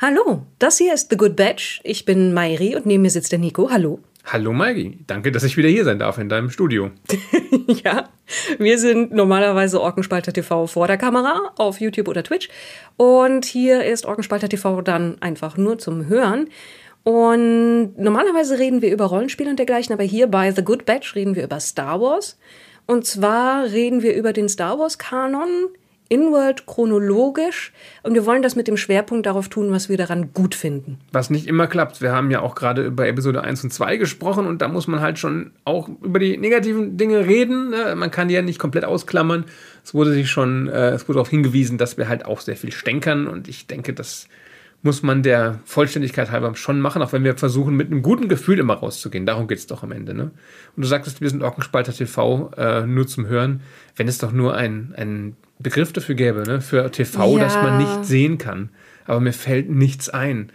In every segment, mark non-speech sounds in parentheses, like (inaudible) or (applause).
Hallo, das hier ist The Good Batch. Ich bin Mairi und neben mir sitzt der Nico. Hallo. Hallo Mairi, danke, dass ich wieder hier sein darf in deinem Studio. (laughs) ja, wir sind normalerweise Orkenspalter TV vor der Kamera auf YouTube oder Twitch und hier ist Orkenspalter TV dann einfach nur zum Hören. Und normalerweise reden wir über Rollenspiele und dergleichen, aber hier bei The Good Batch reden wir über Star Wars. Und zwar reden wir über den Star Wars Kanon Inworld chronologisch und wir wollen das mit dem Schwerpunkt darauf tun, was wir daran gut finden. Was nicht immer klappt. Wir haben ja auch gerade über Episode 1 und 2 gesprochen und da muss man halt schon auch über die negativen Dinge reden. Ne? Man kann die ja nicht komplett ausklammern. Es wurde sich schon, äh, es wurde darauf hingewiesen, dass wir halt auch sehr viel stänkern und ich denke, das muss man der Vollständigkeit halber schon machen, auch wenn wir versuchen, mit einem guten Gefühl immer rauszugehen. Darum geht es doch am Ende. Ne? Und du sagtest, wir sind Orkenspalter TV äh, nur zum Hören. Wenn es doch nur ein, ein Begriff dafür gäbe, ne? für TV, ja. das man nicht sehen kann. Aber mir fällt nichts ein.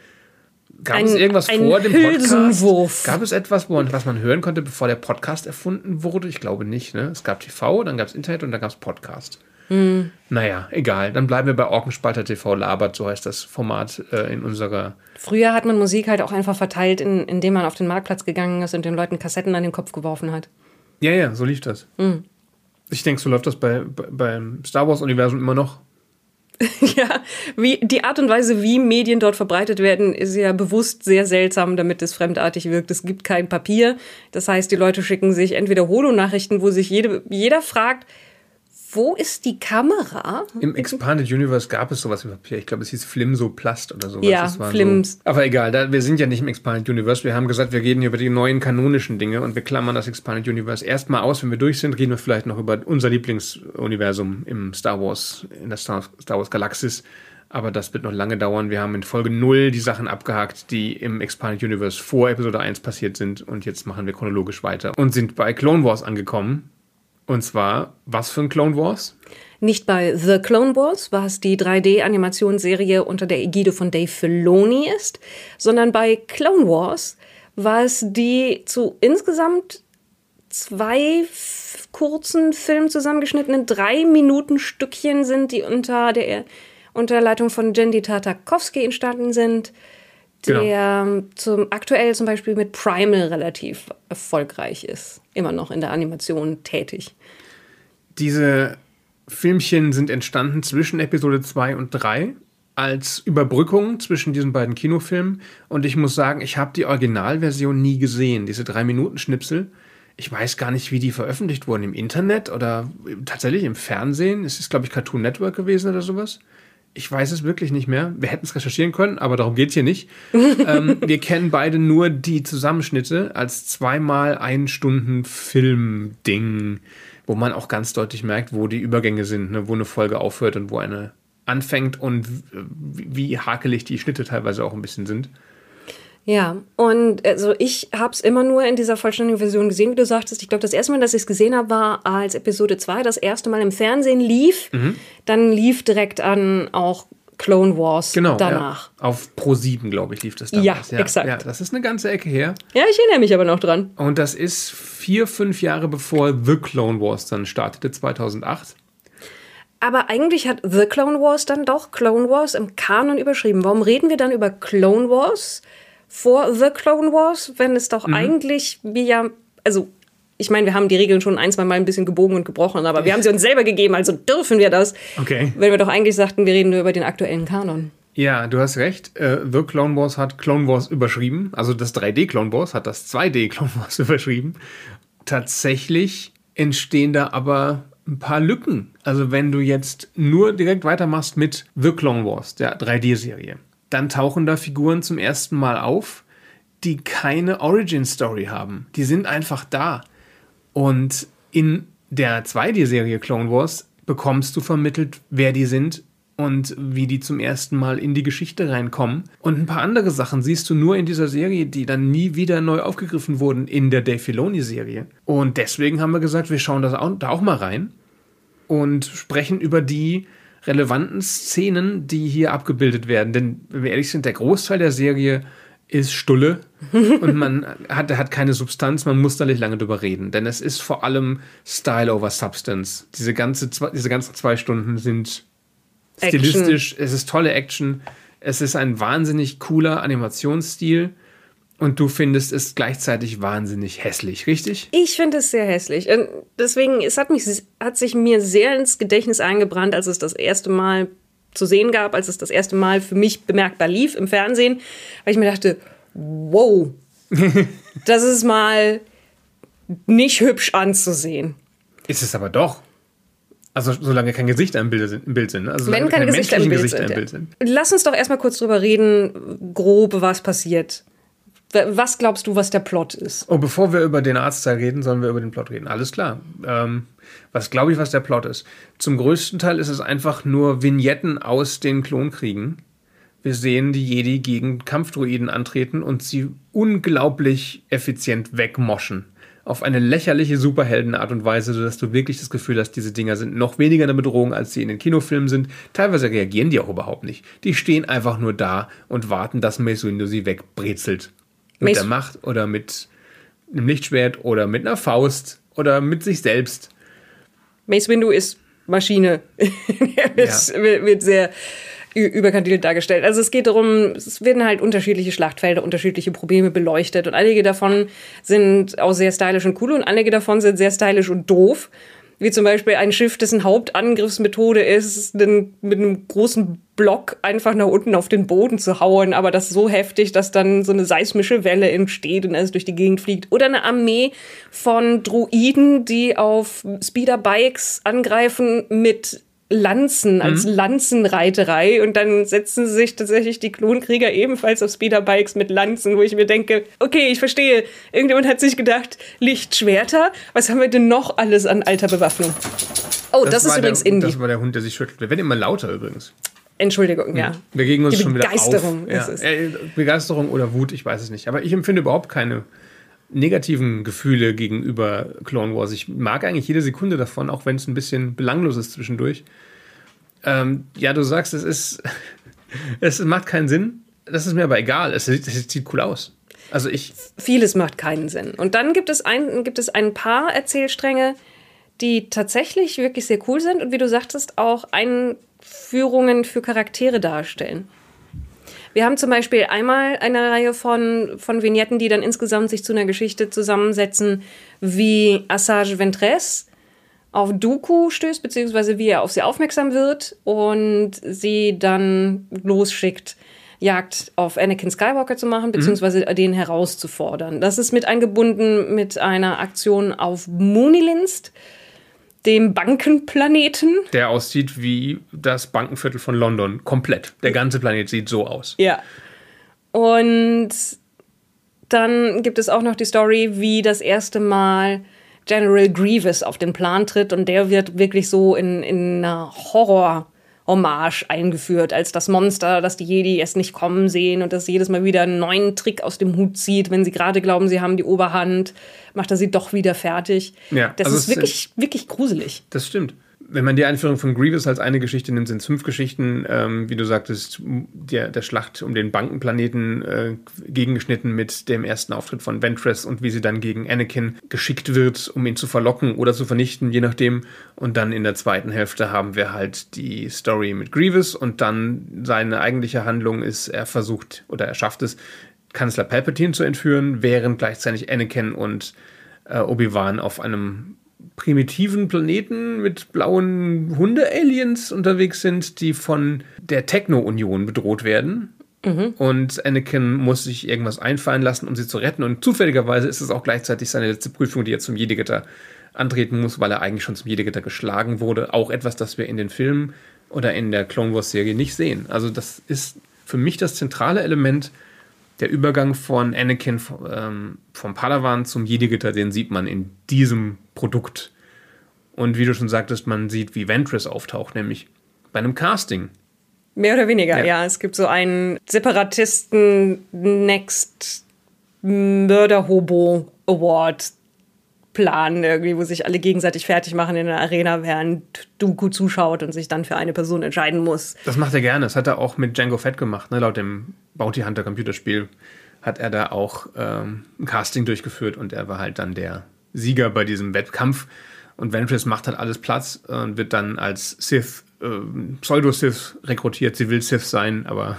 Gab ein, es irgendwas vor dem Podcast? Gab es etwas, wo man, was man hören konnte, bevor der Podcast erfunden wurde? Ich glaube nicht. Ne? Es gab TV, dann gab es Internet und dann gab es Podcast. Hm. Naja, egal. Dann bleiben wir bei Orkenspalter TV labert, so heißt das Format äh, in unserer. Früher hat man Musik halt auch einfach verteilt, in, indem man auf den Marktplatz gegangen ist und den Leuten Kassetten an den Kopf geworfen hat. Ja, ja, so lief das. Hm. Ich denke, so läuft das bei, bei, beim Star Wars-Universum immer noch. (laughs) ja, wie, die Art und Weise, wie Medien dort verbreitet werden, ist ja bewusst sehr seltsam, damit es fremdartig wirkt. Es gibt kein Papier. Das heißt, die Leute schicken sich entweder Holo-Nachrichten, wo sich jede, jeder fragt, wo ist die Kamera? Im Expanded Universe gab es sowas wie Papier. Ich glaube, es hieß Flimsoplast oder sowas. Ja, Flims. So. Aber egal, da, wir sind ja nicht im Expanded Universe. Wir haben gesagt, wir reden über die neuen kanonischen Dinge und wir klammern das Expanded Universe erstmal aus. Wenn wir durch sind, reden wir vielleicht noch über unser Lieblingsuniversum im Star Wars, in der Star, Star Wars Galaxis. Aber das wird noch lange dauern. Wir haben in Folge 0 die Sachen abgehakt, die im Expanded Universe vor Episode 1 passiert sind. Und jetzt machen wir chronologisch weiter und sind bei Clone Wars angekommen. Und zwar, was für ein Clone Wars? Nicht bei The Clone Wars, was die 3D-Animationsserie unter der Ägide von Dave Filoni ist, sondern bei Clone Wars, was die zu insgesamt zwei kurzen Filmen zusammengeschnittenen drei Minuten Stückchen sind, die unter der, unter Leitung von Jendi Tartakovsky entstanden sind der genau. zum, aktuell zum Beispiel mit Primal relativ erfolgreich ist. Immer noch in der Animation tätig. Diese Filmchen sind entstanden zwischen Episode 2 und 3 als Überbrückung zwischen diesen beiden Kinofilmen. Und ich muss sagen, ich habe die Originalversion nie gesehen, diese drei Minuten Schnipsel. Ich weiß gar nicht, wie die veröffentlicht wurden. Im Internet oder tatsächlich im Fernsehen. Es ist, glaube ich, Cartoon Network gewesen oder sowas. Ich weiß es wirklich nicht mehr. Wir hätten es recherchieren können, aber darum geht es hier nicht. (laughs) ähm, wir kennen beide nur die Zusammenschnitte als zweimal ein Stunden Film-Ding, wo man auch ganz deutlich merkt, wo die Übergänge sind, ne? wo eine Folge aufhört und wo eine anfängt und wie hakelig die Schnitte teilweise auch ein bisschen sind. Ja, und also ich habe es immer nur in dieser vollständigen Version gesehen, wie du sagtest. Ich glaube, das erste Mal, dass ich es gesehen habe, war als Episode 2 das erste Mal im Fernsehen lief. Mhm. Dann lief direkt an auch Clone Wars genau, danach. Ja. Auf Pro 7, glaube ich, lief das damals. Ja, ja, exakt. Ja, das ist eine ganze Ecke her. Ja, ich erinnere mich aber noch dran. Und das ist vier, fünf Jahre bevor The Clone Wars dann startete, 2008. Aber eigentlich hat The Clone Wars dann doch Clone Wars im Kanon überschrieben. Warum reden wir dann über Clone Wars? Vor The Clone Wars, wenn es doch mhm. eigentlich wir ja, also ich meine, wir haben die Regeln schon ein, zwei Mal ein bisschen gebogen und gebrochen, aber wir haben sie uns selber gegeben, also dürfen wir das. Okay. Wenn wir doch eigentlich sagten, wir reden nur über den aktuellen Kanon. Ja, du hast recht. Äh, The Clone Wars hat Clone Wars überschrieben. Also das 3D Clone Wars hat das 2D Clone Wars (laughs) überschrieben. Tatsächlich entstehen da aber ein paar Lücken. Also wenn du jetzt nur direkt weitermachst mit The Clone Wars, der 3D-Serie, dann tauchen da Figuren zum ersten Mal auf, die keine Origin-Story haben. Die sind einfach da. Und in der 2D-Serie Clone Wars bekommst du vermittelt, wer die sind und wie die zum ersten Mal in die Geschichte reinkommen. Und ein paar andere Sachen siehst du nur in dieser Serie, die dann nie wieder neu aufgegriffen wurden in der Dave Filoni-Serie. Und deswegen haben wir gesagt, wir schauen das auch, da auch mal rein und sprechen über die relevanten Szenen, die hier abgebildet werden. Denn, wenn wir ehrlich sind, der Großteil der Serie ist Stulle (laughs) und man hat, hat keine Substanz, man muss da nicht lange drüber reden. Denn es ist vor allem Style over Substance. Diese, ganze, diese ganzen zwei Stunden sind stilistisch, Action. es ist tolle Action, Es ist ein wahnsinnig cooler Animationsstil und du findest es gleichzeitig wahnsinnig hässlich, richtig? Ich finde es sehr hässlich. Und deswegen, es hat, mich, hat sich mir sehr ins Gedächtnis eingebrannt, als es das erste Mal zu sehen gab, als es das erste Mal für mich bemerkbar lief im Fernsehen, weil ich mir dachte, wow, (laughs) das ist mal nicht hübsch anzusehen. Ist es aber doch. Also solange kein Gesicht im Bild, im Bild sind. Ne? Also Wenn keine Gesichter im Bild, Gesichter sind, Bild sind. Lass uns doch erstmal kurz drüber reden, grob, was passiert. Was glaubst du, was der Plot ist? Oh, bevor wir über den Arztteil reden, sollen wir über den Plot reden. Alles klar. Ähm, was glaube ich, was der Plot ist? Zum größten Teil ist es einfach nur Vignetten aus den Klonkriegen. Wir sehen die Jedi gegen Kampfdruiden antreten und sie unglaublich effizient wegmoschen auf eine lächerliche Superheldenart und Weise, sodass du wirklich das Gefühl hast, diese Dinger sind noch weniger eine Bedrohung, als sie in den Kinofilmen sind. Teilweise reagieren die auch überhaupt nicht. Die stehen einfach nur da und warten, dass Mace Windu sie wegbrezelt. Mit Mace der Macht oder mit einem Lichtschwert oder mit einer Faust oder mit sich selbst. Mace Windu ist Maschine. (laughs) er wird, ja. wird sehr überkandidelt dargestellt. Also es geht darum, es werden halt unterschiedliche Schlachtfelder, unterschiedliche Probleme beleuchtet und einige davon sind auch sehr stylisch und cool und einige davon sind sehr stylisch und doof. Wie zum Beispiel ein Schiff, dessen Hauptangriffsmethode ist, den, mit einem großen Block einfach nach unten auf den Boden zu hauen, aber das so heftig, dass dann so eine seismische Welle entsteht und es durch die Gegend fliegt. Oder eine Armee von Druiden, die auf Speederbikes angreifen mit Lanzen, als mhm. Lanzenreiterei. Und dann setzen sich tatsächlich die Klonkrieger ebenfalls auf Speederbikes mit Lanzen, wo ich mir denke, okay, ich verstehe. Irgendjemand hat sich gedacht, Lichtschwerter, was haben wir denn noch alles an alter Bewaffnung? Oh, das, das ist übrigens der, Indie. Das war der Hund, der sich schüttelt. Der wird immer lauter übrigens. Entschuldigung, ja. Wir gegen uns die schon wieder Begeisterung auf. Ja. Äh, Begeisterung oder Wut, ich weiß es nicht. Aber ich empfinde überhaupt keine negativen Gefühle gegenüber Clone Wars. Ich mag eigentlich jede Sekunde davon, auch wenn es ein bisschen belanglos ist zwischendurch. Ähm, ja, du sagst, es ist, (laughs) es macht keinen Sinn. Das ist mir aber egal. Es, es sieht cool aus. Also ich. Vieles macht keinen Sinn. Und dann gibt es ein, gibt es ein paar Erzählstränge, die tatsächlich wirklich sehr cool sind und wie du sagtest, auch Einführungen für Charaktere darstellen. Wir haben zum Beispiel einmal eine Reihe von, von Vignetten, die dann insgesamt sich zu einer Geschichte zusammensetzen, wie Assage Ventress auf Dooku stößt, beziehungsweise wie er auf sie aufmerksam wird und sie dann losschickt, Jagd auf Anakin Skywalker zu machen, mhm. beziehungsweise mhm. den herauszufordern. Das ist mit eingebunden mit einer Aktion auf Moonilinst dem Bankenplaneten. Der aussieht wie das Bankenviertel von London. Komplett. Der ganze Planet sieht so aus. Ja. Und dann gibt es auch noch die Story, wie das erste Mal General Grievous auf den Plan tritt und der wird wirklich so in, in einer Horror- Hommage eingeführt als das Monster, das die Jedi erst nicht kommen sehen und das jedes Mal wieder einen neuen Trick aus dem Hut zieht. Wenn sie gerade glauben, sie haben die Oberhand, macht er sie doch wieder fertig. Ja, das also ist wirklich, wirklich gruselig. Das stimmt wenn man die Einführung von Grievous als eine Geschichte nimmt, sind es fünf Geschichten, ähm, wie du sagtest, der, der Schlacht um den Bankenplaneten äh, gegengeschnitten mit dem ersten Auftritt von Ventress und wie sie dann gegen Anakin geschickt wird, um ihn zu verlocken oder zu vernichten, je nachdem. Und dann in der zweiten Hälfte haben wir halt die Story mit Grievous und dann seine eigentliche Handlung ist, er versucht oder er schafft es, Kanzler Palpatine zu entführen, während gleichzeitig Anakin und äh, Obi-Wan auf einem primitiven Planeten mit blauen Hunde-Aliens unterwegs sind, die von der Techno-Union bedroht werden. Mhm. Und Anakin muss sich irgendwas einfallen lassen, um sie zu retten. Und zufälligerweise ist es auch gleichzeitig seine letzte Prüfung, die er zum Jedigitter antreten muss, weil er eigentlich schon zum Jedigitter geschlagen wurde. Auch etwas, das wir in den Filmen oder in der Clone Wars-Serie nicht sehen. Also das ist für mich das zentrale Element der Übergang von Anakin ähm, vom Padawan zum Jedi-Gitter, den sieht man in diesem Produkt. Und wie du schon sagtest, man sieht, wie Ventress auftaucht, nämlich bei einem Casting. Mehr oder weniger, ja. ja. Es gibt so einen Separatisten Next Murder Hobo Award Plan, irgendwie, wo sich alle gegenseitig fertig machen in der Arena, während Dooku zuschaut und sich dann für eine Person entscheiden muss. Das macht er gerne. Das hat er auch mit Django Fett gemacht, ne? laut dem Bounty Hunter Computerspiel hat er da auch ähm, ein Casting durchgeführt und er war halt dann der Sieger bei diesem Wettkampf. Und Ventress macht halt alles Platz und wird dann als Sith, äh, Pseudo-Sith rekrutiert. Sie will Sith sein, aber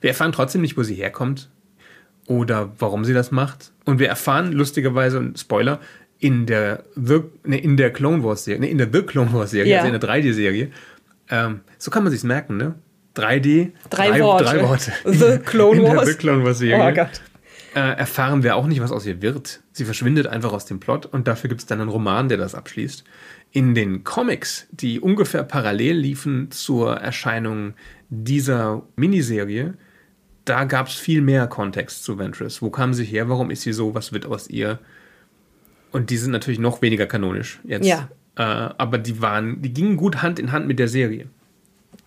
Wir erfahren trotzdem nicht, wo sie herkommt oder warum sie das macht. Und wir erfahren lustigerweise, und Spoiler, in der The, ne, in der Clone Wars Serie, ne, in der The Clone Wars Serie, Ja. also in der 3D-Serie, ähm, so kann man sich's merken, ne? 3D, Drei Worte. Drei Worte. The (laughs) Clone in Wars. der The Clone Wars Serie Oh Gott. Äh, erfahren wir auch nicht, was aus ihr wird. Sie verschwindet einfach aus dem Plot und dafür gibt es dann einen Roman, der das abschließt. In den Comics, die ungefähr parallel liefen zur Erscheinung dieser Miniserie, da gab es viel mehr Kontext zu Ventress. Wo kam sie her? Warum ist sie so? Was wird aus ihr? Und die sind natürlich noch weniger kanonisch jetzt. Ja. Äh, aber die waren, die gingen gut Hand in Hand mit der Serie.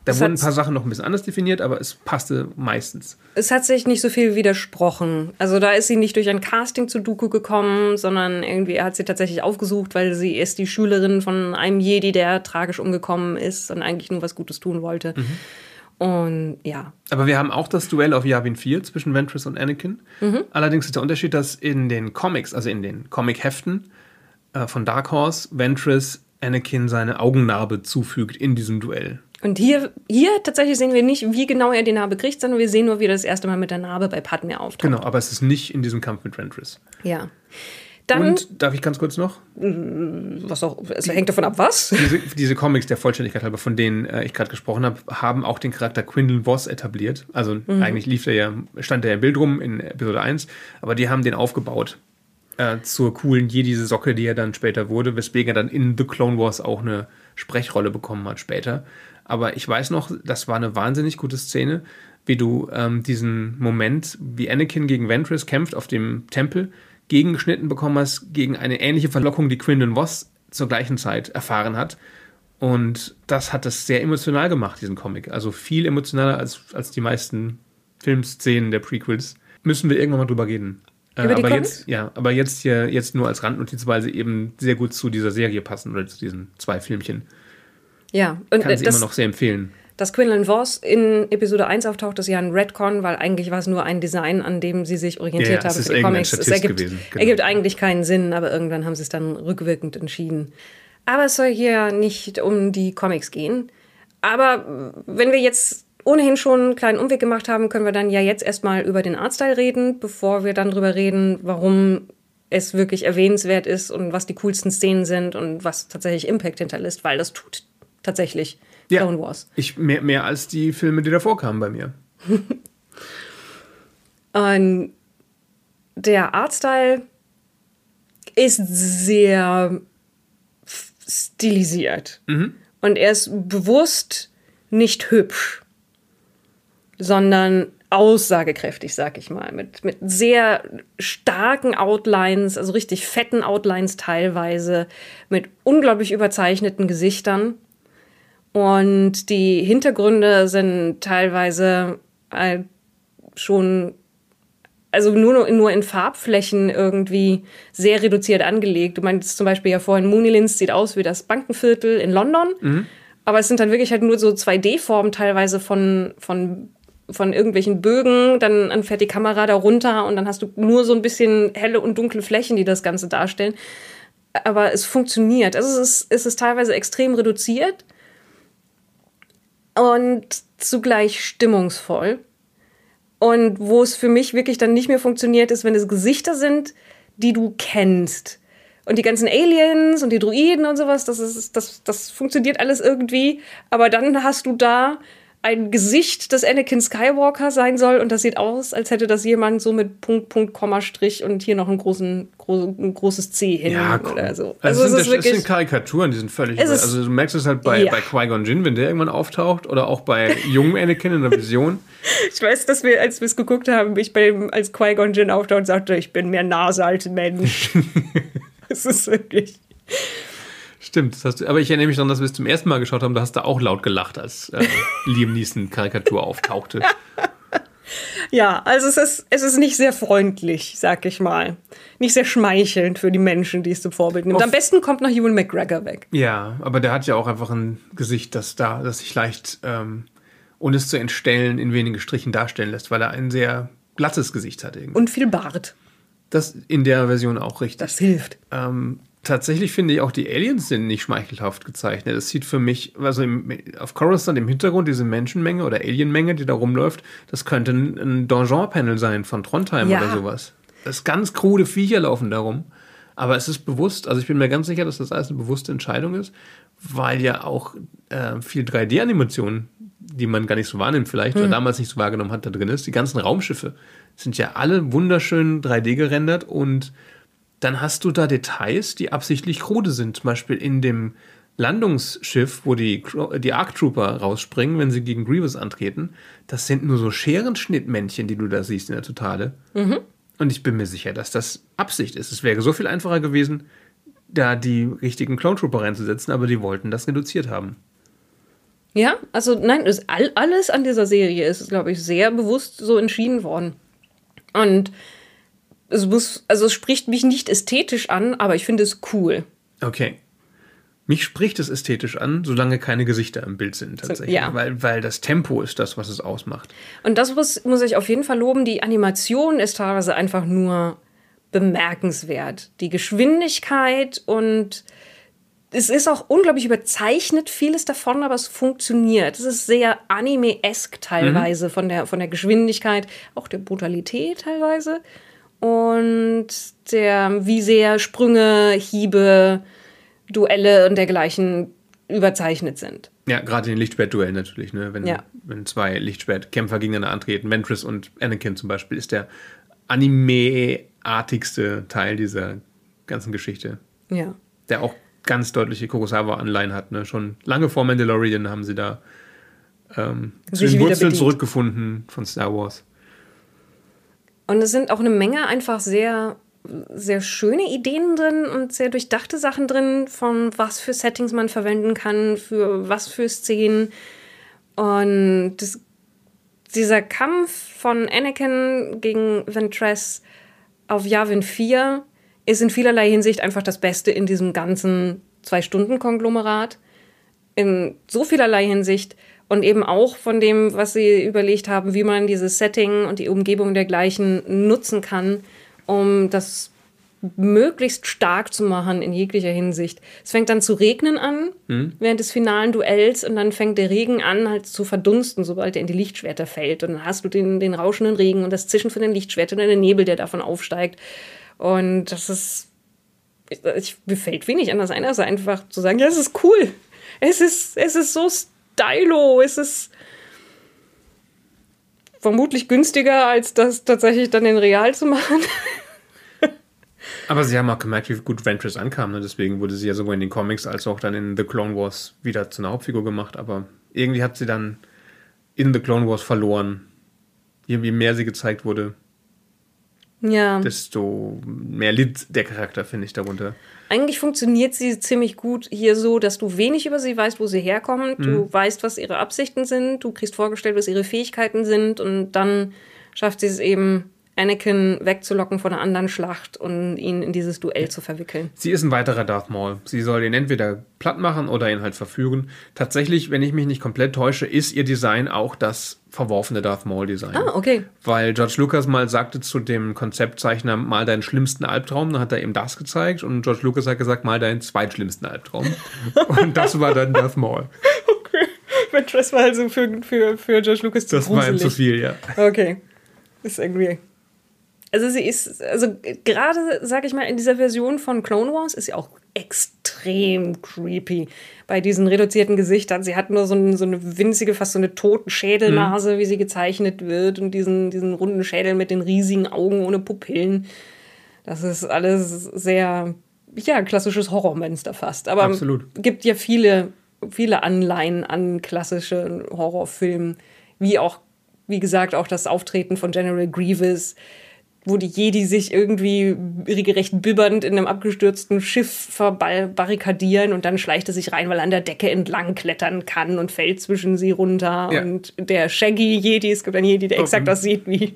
Da Das wurden ein paar Sachen noch ein bisschen anders definiert, aber es passte meistens. Es hat sich nicht so viel widersprochen. Also da ist sie nicht durch ein Casting zu Dooku gekommen, sondern irgendwie er hat sie tatsächlich aufgesucht, weil sie ist die Schülerin von einem Jedi, der tragisch umgekommen ist und eigentlich nur was Gutes tun wollte. Und ja, Aber wir haben auch das Duell auf Yavin 4 zwischen Ventress und Anakin. Mhm. Allerdings ist der Unterschied, dass in den Comics, also in den Comic-Heften äh, von Dark Horse, Ventress Anakin seine Augennarbe zufügt in diesem Duell. Und hier, hier tatsächlich sehen wir nicht, wie genau er die Narbe kriegt, sondern wir sehen nur, wie er das erste Mal mit der Narbe bei Padme auftaucht. Genau, aber es ist nicht in diesem Kampf mit Ventress. Ja. Dann, Und darf ich ganz kurz noch? was auch, es hängt davon ab, was? Diese, diese Comics der Vollständigkeit halber, von denen äh, ich gerade gesprochen habe, haben auch den Charakter Quindle Voss etabliert. Also eigentlich lief der ja, stand der ja im Bild rum in Episode 1, aber die haben den aufgebaut äh, zur coolen Jedi-Socke, die er dann später wurde, weswegen er dann in The Clone Wars auch eine Sprechrolle bekommen hat später. Aber ich weiß noch, das war eine wahnsinnig gute Szene, wie du ähm, diesen Moment, wie Anakin gegen Ventress kämpft auf dem Tempel, gegengeschnitten bekommen hast gegen eine ähnliche Verlockung, die Quindon Voss zur gleichen Zeit erfahren hat. Und das hat es sehr emotional gemacht, diesen Comic. Also viel emotionaler als, als die meisten Filmszenen der Prequels. Müssen wir irgendwann mal drüber reden. Äh, Über die aber Comics? jetzt, ja, aber jetzt hier jetzt nur als Randnotiz, weil sie eben sehr gut zu dieser Serie passen oder zu diesen zwei Filmchen. Ja, und Kann äh, das, immer noch sehr empfehlen. dass Quinlan Voss in Episode 1 auftaucht, ist ja ein Redcon, weil eigentlich war es nur ein Design, an dem sie sich orientiert Ja, es haben ist für die Comics. Es ergibt, gewesen, genau. ergibt eigentlich keinen Sinn, aber irgendwann haben sie es dann rückwirkend entschieden. Aber es soll hier nicht um die Comics gehen. Aber wenn wir jetzt ohnehin schon einen kleinen Umweg gemacht haben, können wir dann ja jetzt erstmal über den Artstyle reden, bevor wir dann drüber reden, warum es wirklich erwähnenswert ist und was die coolsten Szenen sind und was tatsächlich Impact hinterlässt, weil das tut tatsächlich Clone Wars. Ich, mehr, mehr als die Filme, die davor kamen bei mir. (laughs) Und der Artstyle ist sehr stilisiert. Und er ist bewusst nicht hübsch, sondern aussagekräftig, sag ich mal. Mit, mit sehr starken Outlines, also richtig fetten Outlines teilweise, mit unglaublich überzeichneten Gesichtern. Und die Hintergründe sind teilweise äh, schon also nur, nur in Farbflächen irgendwie sehr reduziert angelegt. Du meinst zum Beispiel ja vorhin, Moonilins sieht aus wie das Bankenviertel in London. Aber es sind dann wirklich halt nur so 2D-Formen teilweise von, von, von irgendwelchen Bögen. Dann fährt die Kamera da runter und dann hast du nur so ein bisschen helle und dunkle Flächen, die das Ganze darstellen. Aber es funktioniert. Also es ist, es ist teilweise extrem reduziert und zugleich stimmungsvoll. Und wo es für mich wirklich dann nicht mehr funktioniert, ist, wenn es Gesichter sind, die du kennst. Und die ganzen Aliens und die Druiden und sowas, das, ist, das, das funktioniert alles irgendwie. Aber dann hast du da ein Gesicht, das Anakin Skywalker sein soll. Und das sieht aus, als hätte das jemand so mit Punkt, Punkt, Komma, Strich und hier noch ein, großen, gro ein großes C hin oder so. Also, Also, es, es sind, ist das, es sind wirklich. Karikaturen, die sind völlig. Es ist- also du merkst es halt bei, Ja. bei Qui-Gon Jinn, wenn der irgendwann auftaucht, oder auch bei jungen Anakin in der Vision. Ich weiß, dass wir, als wir es geguckt haben, ich bei dem, als Qui-Gon Jinn auftaucht und sagte, ich bin mehr Nase als Mensch. (laughs) Es ist wirklich. Stimmt, das hast du, aber ich erinnere mich daran, dass wir es zum ersten Mal geschaut haben, da hast du auch laut gelacht, als äh, (laughs) Liam Neeson Karikatur auftauchte. (laughs) Ja, also es ist, es ist nicht sehr freundlich, sag ich mal. Nicht sehr schmeichelnd für die Menschen, die es zum Vorbild nimmt. Am besten kommt noch Ewan McGregor weg. Ja, aber der hat ja auch einfach ein Gesicht, das da, das sich leicht, ähm, ohne es zu entstellen, in wenigen Strichen darstellen lässt, weil er ein sehr glattes Gesicht hat. Irgendwie. Und viel Bart. Das in der Version auch richtig. Das hilft. Ähm, tatsächlich finde ich auch die Aliens sind nicht schmeichelhaft gezeichnet. Es sieht für mich, also im, auf Coruscant im Hintergrund diese Menschenmenge oder Alienmenge, die da rumläuft, das könnte ein, ein Donjon-Panel sein von Trondheim Ja. oder sowas. Das ist ganz krude Viecher laufen darum. Aber es ist bewusst, also ich bin mir ganz sicher, dass das alles eine bewusste Entscheidung ist, weil ja auch äh, viel 3D-Animation, die man gar nicht so wahrnimmt vielleicht, oder damals nicht so wahrgenommen hat, da drin ist. Die ganzen Raumschiffe sind ja alle wunderschön 3D gerendert und dann hast du da Details, die absichtlich krude sind. Zum Beispiel in dem Landungsschiff, wo die, die Arc Trooper rausspringen, wenn sie gegen Grievous antreten. Das sind nur so Scherenschnittmännchen, die du da siehst in der Totale. Und ich bin mir sicher, dass das Absicht ist. Es wäre so viel einfacher gewesen, da die richtigen Clone Trooper reinzusetzen, aber die wollten das reduziert haben. Ja, also nein, ist all, alles an dieser Serie ist, glaube ich, sehr bewusst so entschieden worden. Und es muss, also es spricht mich nicht ästhetisch an, aber ich finde es cool. Okay. Mich spricht es ästhetisch an, solange keine Gesichter im Bild sind, tatsächlich. ja. Weil, weil das Tempo ist das, was es ausmacht. Und das muss, muss ich auf jeden Fall loben. Die Animation ist teilweise einfach nur bemerkenswert. Die Geschwindigkeit und es ist auch unglaublich überzeichnet, vieles davon, aber es funktioniert. Es ist sehr anime-esk teilweise von, der, von der Geschwindigkeit, auch der Brutalität teilweise. Und der, wie sehr Sprünge, Hiebe, Duelle und dergleichen überzeichnet sind. Ja, gerade in den Lichtschwertduellen natürlich, ne? Wenn, Ja. wenn zwei Lichtschwertkämpfer gegeneinander antreten, Ventress und Anakin zum Beispiel, ist der anime-artigste Teil dieser ganzen Geschichte. Ja. Der auch ganz deutliche Kurosawa-Anleihen hat, ne? Schon lange vor Mandalorian haben sie da ähm, zu den Wurzeln bedient. zurückgefunden von Star Wars. Und es sind auch eine Menge einfach sehr, sehr schöne Ideen drin und sehr durchdachte Sachen drin, von was für Settings man verwenden kann, für was für Szenen. Und das, dieser Kampf von Anakin gegen Ventress auf Yavin 4 ist in vielerlei Hinsicht einfach das Beste in diesem ganzen Zwei-Stunden-Konglomerat. In so vielerlei Hinsicht und eben auch von dem, was sie überlegt haben, wie man dieses Setting und die Umgebung dergleichen nutzen kann, um das möglichst stark zu machen in jeglicher Hinsicht. Es fängt dann zu regnen an während des finalen Duells und dann fängt der Regen an halt zu verdunsten, sobald er in die Lichtschwerter fällt. Und dann hast du den, den rauschenden Regen und das Zischen von den Lichtschwertern und den Nebel, der davon aufsteigt. Und das ist, ich, ich, mir fällt wenig anders ein, als einfach zu sagen, ja, es ist cool. Es ist, es ist so stylo, es ist vermutlich günstiger, als das tatsächlich dann in real zu machen. (laughs) Aber sie haben auch gemerkt, wie gut Ventress ankam. Ne? Deswegen wurde sie ja sowohl in den Comics als auch dann in The Clone Wars wieder zu einer Hauptfigur gemacht. Aber irgendwie hat sie dann in The Clone Wars verloren. Je je mehr sie gezeigt wurde, Ja. desto mehr litt der Charakter, finde ich, darunter. Eigentlich funktioniert sie ziemlich gut hier so, dass du wenig über sie weißt, wo sie herkommt. Du weißt, was ihre Absichten sind. Du kriegst vorgestellt, was ihre Fähigkeiten sind. Und dann schafft sie es eben, Anakin wegzulocken von einer anderen Schlacht und ihn in dieses Duell zu verwickeln. Sie ist ein weiterer Darth Maul. Sie soll ihn entweder platt machen oder ihn halt verführen. Tatsächlich, wenn ich mich nicht komplett täusche, ist ihr Design auch das verworfene Darth Maul-Design. Ah, okay. Weil George Lucas mal sagte zu dem Konzeptzeichner, mal deinen schlimmsten Albtraum, dann hat er ihm das gezeigt und George Lucas hat gesagt, mal deinen zweitschlimmsten Albtraum. (laughs) und das war dann Darth Maul. Das war also für, für, für George Lucas zu Das war ihm zu viel, ja. Okay. Ist irgendwie. Also sie ist, also gerade, sag ich mal, in dieser Version von Clone Wars ist sie auch extrem creepy. Bei diesen reduzierten Gesichtern. Sie hat nur so, ein, so eine winzige, fast so eine Totenschädelnase, wie sie gezeichnet wird. Und diesen, diesen runden Schädel mit den riesigen Augen ohne Pupillen. Das ist alles sehr, ja, klassisches Horrormonster fast. Aber Absolut. gibt ja viele, viele Anleihen an klassischen Horrorfilmen, wie auch, wie gesagt, auch das Auftreten von General Grievous, wo die Jedi sich irgendwie regelrecht bibbernd in einem abgestürzten Schiff verbarrikadieren und dann schleicht er sich rein, weil er an der Decke entlang klettern kann und fällt zwischen sie runter. Ja. Und der Shaggy Jedi, es gibt einen Jedi, der exakt aussieht wie,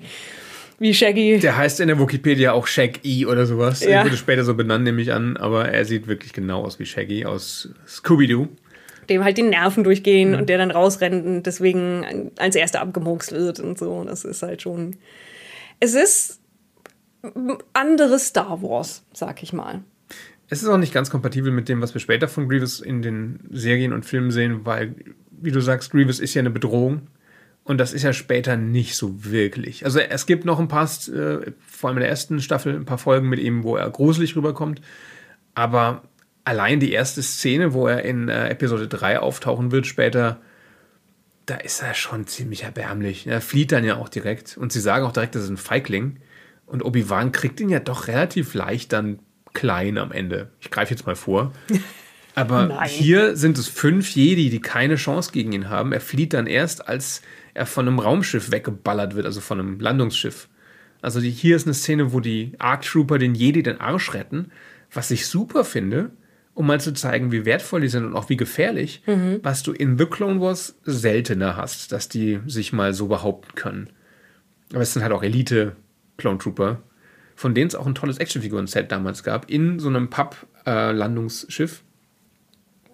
wie Shaggy. Der heißt in der Wikipedia auch Shaggy oder sowas. Ja. Er wurde später so benannt, nehme ich an, aber er sieht wirklich genau aus wie Shaggy aus Scooby-Doo. dem halt die Nerven durchgehen und der dann rausrennt und deswegen als erster abgemurkst wird und so. Das ist halt schon. Es ist anderes Star Wars, sag ich mal. Es ist auch nicht ganz kompatibel mit dem, was wir später von Grievous in den Serien und Filmen sehen, weil, wie du sagst, Grievous ist ja eine Bedrohung. Und das ist ja später nicht so wirklich. Also es gibt noch ein paar, äh, vor allem in der ersten Staffel, ein paar Folgen mit ihm, wo er gruselig rüberkommt. Aber allein die erste Szene, wo er in äh, Episode 3 auftauchen wird später, da ist er schon ziemlich erbärmlich. Er flieht dann ja auch direkt. Und sie sagen auch direkt, das ist ein Feigling. Und Obi-Wan kriegt ihn ja doch relativ leicht dann klein am Ende. Ich greife jetzt mal vor. (laughs) Aber Nein. hier sind es fünf Jedi, die keine Chance gegen ihn haben. Er flieht dann erst, als er von einem Raumschiff weggeballert wird, also von einem Landungsschiff. Also die, hier ist eine Szene, wo die Arc Trooper den Jedi den Arsch retten, was ich super finde, um mal zu zeigen, wie wertvoll die sind und auch wie gefährlich, mhm. was du in The Clone Wars seltener hast, dass die sich mal so behaupten können. Aber es sind halt auch Elite Clone Trooper, von denen es auch ein tolles Actionfiguren-Set damals gab, in so einem Papp-Landungsschiff